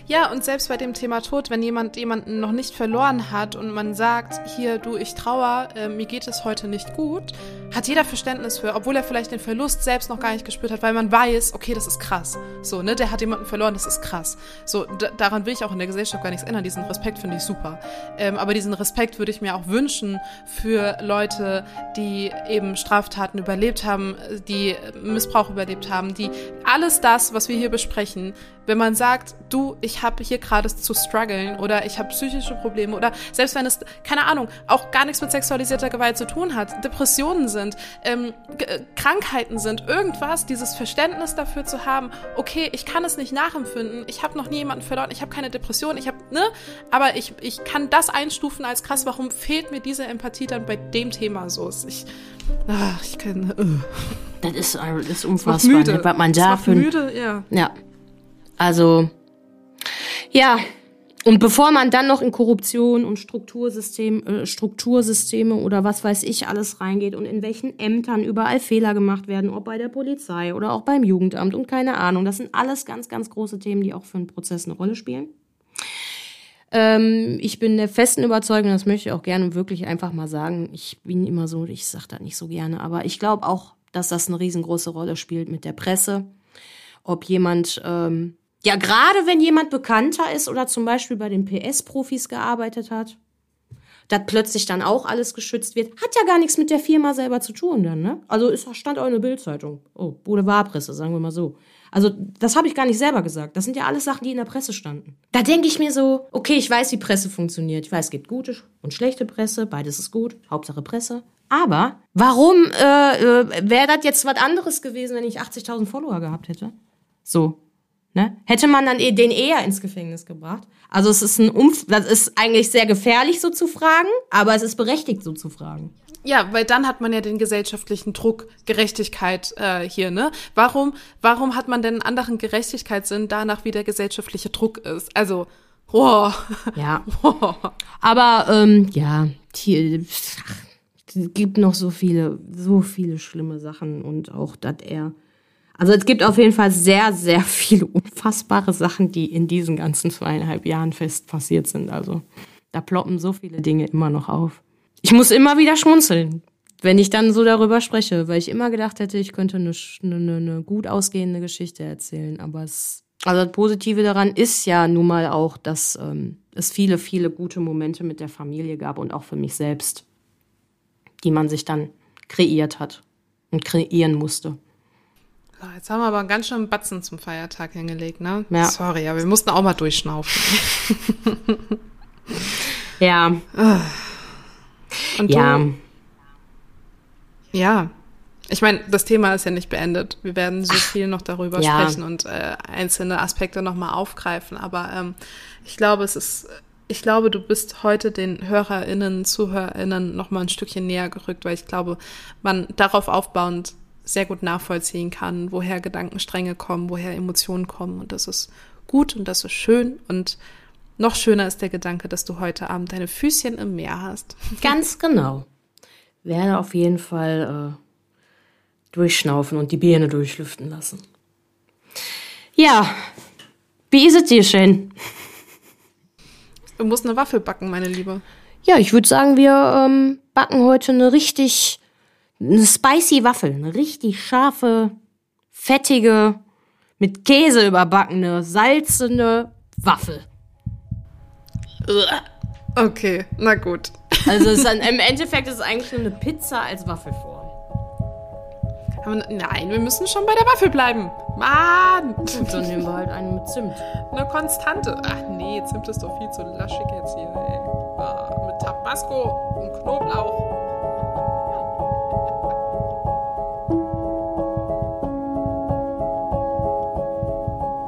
Ja, und selbst bei dem Thema Tod, wenn jemand jemanden noch nicht verloren hat und man sagt, hier, du, ich trauer, äh, mir geht es heute nicht gut, hat jeder Verständnis für, obwohl er vielleicht den Verlust selbst noch gar nicht gespürt hat, weil man weiß, okay, das ist krass. So, ne, der hat jemanden verloren, das ist krass. So, daran will ich auch in der Gesellschaft gar nichts ändern. Diesen Respekt finde ich super. Ähm, aber diesen Respekt würde ich mir auch wünschen für Leute, die eben Straftaten überlebt haben, die Missbrauch überlebt haben, die alles das, was wir hier besprechen, wenn man sagt, du, ich habe hier gerade zu strugglen oder ich habe psychische Probleme oder selbst wenn es, keine Ahnung, auch gar nichts mit sexualisierter Gewalt zu tun hat, Depressionen sind, ähm, äh, Krankheiten sind, irgendwas, dieses Verständnis dafür zu haben, okay, ich kann es nicht nachempfinden, ich habe noch nie jemanden verloren, ich habe keine Depression, ich habe, ne, aber ich, ich kann das einstufen als krass, warum fehlt mir diese Empathie dann bei dem Thema so? Ich, ach, ich kann, uh. Das ist, das ist unfassbar, müde. Ne, was man da für... müde, ja. Ja. Also, ja, und bevor man dann noch in Korruption und Struktursystem, äh, Struktursysteme oder was weiß ich alles reingeht und in welchen Ämtern überall Fehler gemacht werden, ob bei der Polizei oder auch beim Jugendamt und keine Ahnung, das sind alles ganz, ganz große Themen, die auch für einen Prozess eine Rolle spielen. Ähm, ich bin der festen Überzeugung, das möchte ich auch gerne wirklich einfach mal sagen. Ich bin immer so, ich sage das nicht so gerne, aber ich glaube auch, dass das eine riesengroße Rolle spielt mit der Presse. Ob jemand ähm, ja, gerade wenn jemand bekannter ist oder zum Beispiel bei den PS-Profis gearbeitet hat, dass plötzlich dann auch alles geschützt wird, hat ja gar nichts mit der Firma selber zu tun dann, ne? Also es stand auch in der Bildzeitung. Oh, Boulevardpresse, sagen wir mal so. Also das habe ich gar nicht selber gesagt. Das sind ja alles Sachen, die in der Presse standen. Da denke ich mir so, okay, ich weiß, wie Presse funktioniert. Ich weiß, es gibt gute und schlechte Presse, beides ist gut, Hauptsache Presse. Aber warum äh, äh, wäre das jetzt was anderes gewesen, wenn ich 80.000 Follower gehabt hätte? So, Ne? Hätte man dann eh den eher ins Gefängnis gebracht. Also es ist ein Umf das ist eigentlich sehr gefährlich so zu fragen, aber es ist berechtigt so zu fragen. Ja, weil dann hat man ja den gesellschaftlichen Druck, Gerechtigkeit äh, hier, ne? Warum, warum hat man denn einen anderen Gerechtigkeitssinn danach, wie der gesellschaftliche Druck ist? Also, wow. Ja. Wow. Aber ähm, ja, hier, es gibt noch so viele, so viele schlimme Sachen und auch, dass er Also es gibt auf jeden Fall sehr, sehr viele unfassbare Sachen, die in diesen ganzen zweieinhalb Jahren fest passiert sind. Also da ploppen so viele Dinge immer noch auf. Ich muss immer wieder schmunzeln, wenn ich dann so darüber spreche, weil ich immer gedacht hätte, ich könnte eine, eine, eine gut ausgehende Geschichte erzählen. Aber es, also das Positive daran ist ja nun mal auch, dass ähm, es viele, viele gute Momente mit der Familie gab und auch für mich selbst, die man sich dann kreiert hat und kreieren musste. Jetzt haben wir aber ganz schön Batzen zum Feiertag hingelegt, ne? Ja. Sorry, aber wir mussten auch mal durchschnaufen. Ja, Und ja. du, ja. Ich meine, das Thema ist ja nicht beendet. Wir werden so viel noch darüber ja. sprechen und äh, einzelne Aspekte nochmal aufgreifen. Aber ähm, ich glaube, es ist, ich glaube, du bist heute den HörerInnen, ZuhörerInnen nochmal ein Stückchen näher gerückt, weil ich glaube, man darauf aufbauend sehr gut nachvollziehen kann, woher Gedankenstränge kommen, woher Emotionen kommen. Und das ist gut und das ist schön. Und noch schöner ist der Gedanke, dass du heute Abend deine Füßchen im Meer hast. Ganz genau. Werde auf jeden Fall äh, durchschnaufen und die Birne durchlüften lassen. Ja, wie ist es dir, Shane? Du musst eine Waffel backen, meine Liebe. Ja, ich würde sagen, wir ähm, backen heute eine richtig eine spicy Waffel, eine richtig scharfe, fettige, mit Käse überbackene, salzende Waffel. Okay, na gut. Also dann, im Endeffekt ist es eigentlich nur eine Pizza als Waffelform. Aber nein, wir müssen schon bei der Waffel bleiben. Mann! Und dann nehmen wir halt eine mit Zimt. Eine Konstante. Ach nee, Zimt ist doch viel zu laschig jetzt hier, ey. Ah, mit Tabasco und Knoblauch.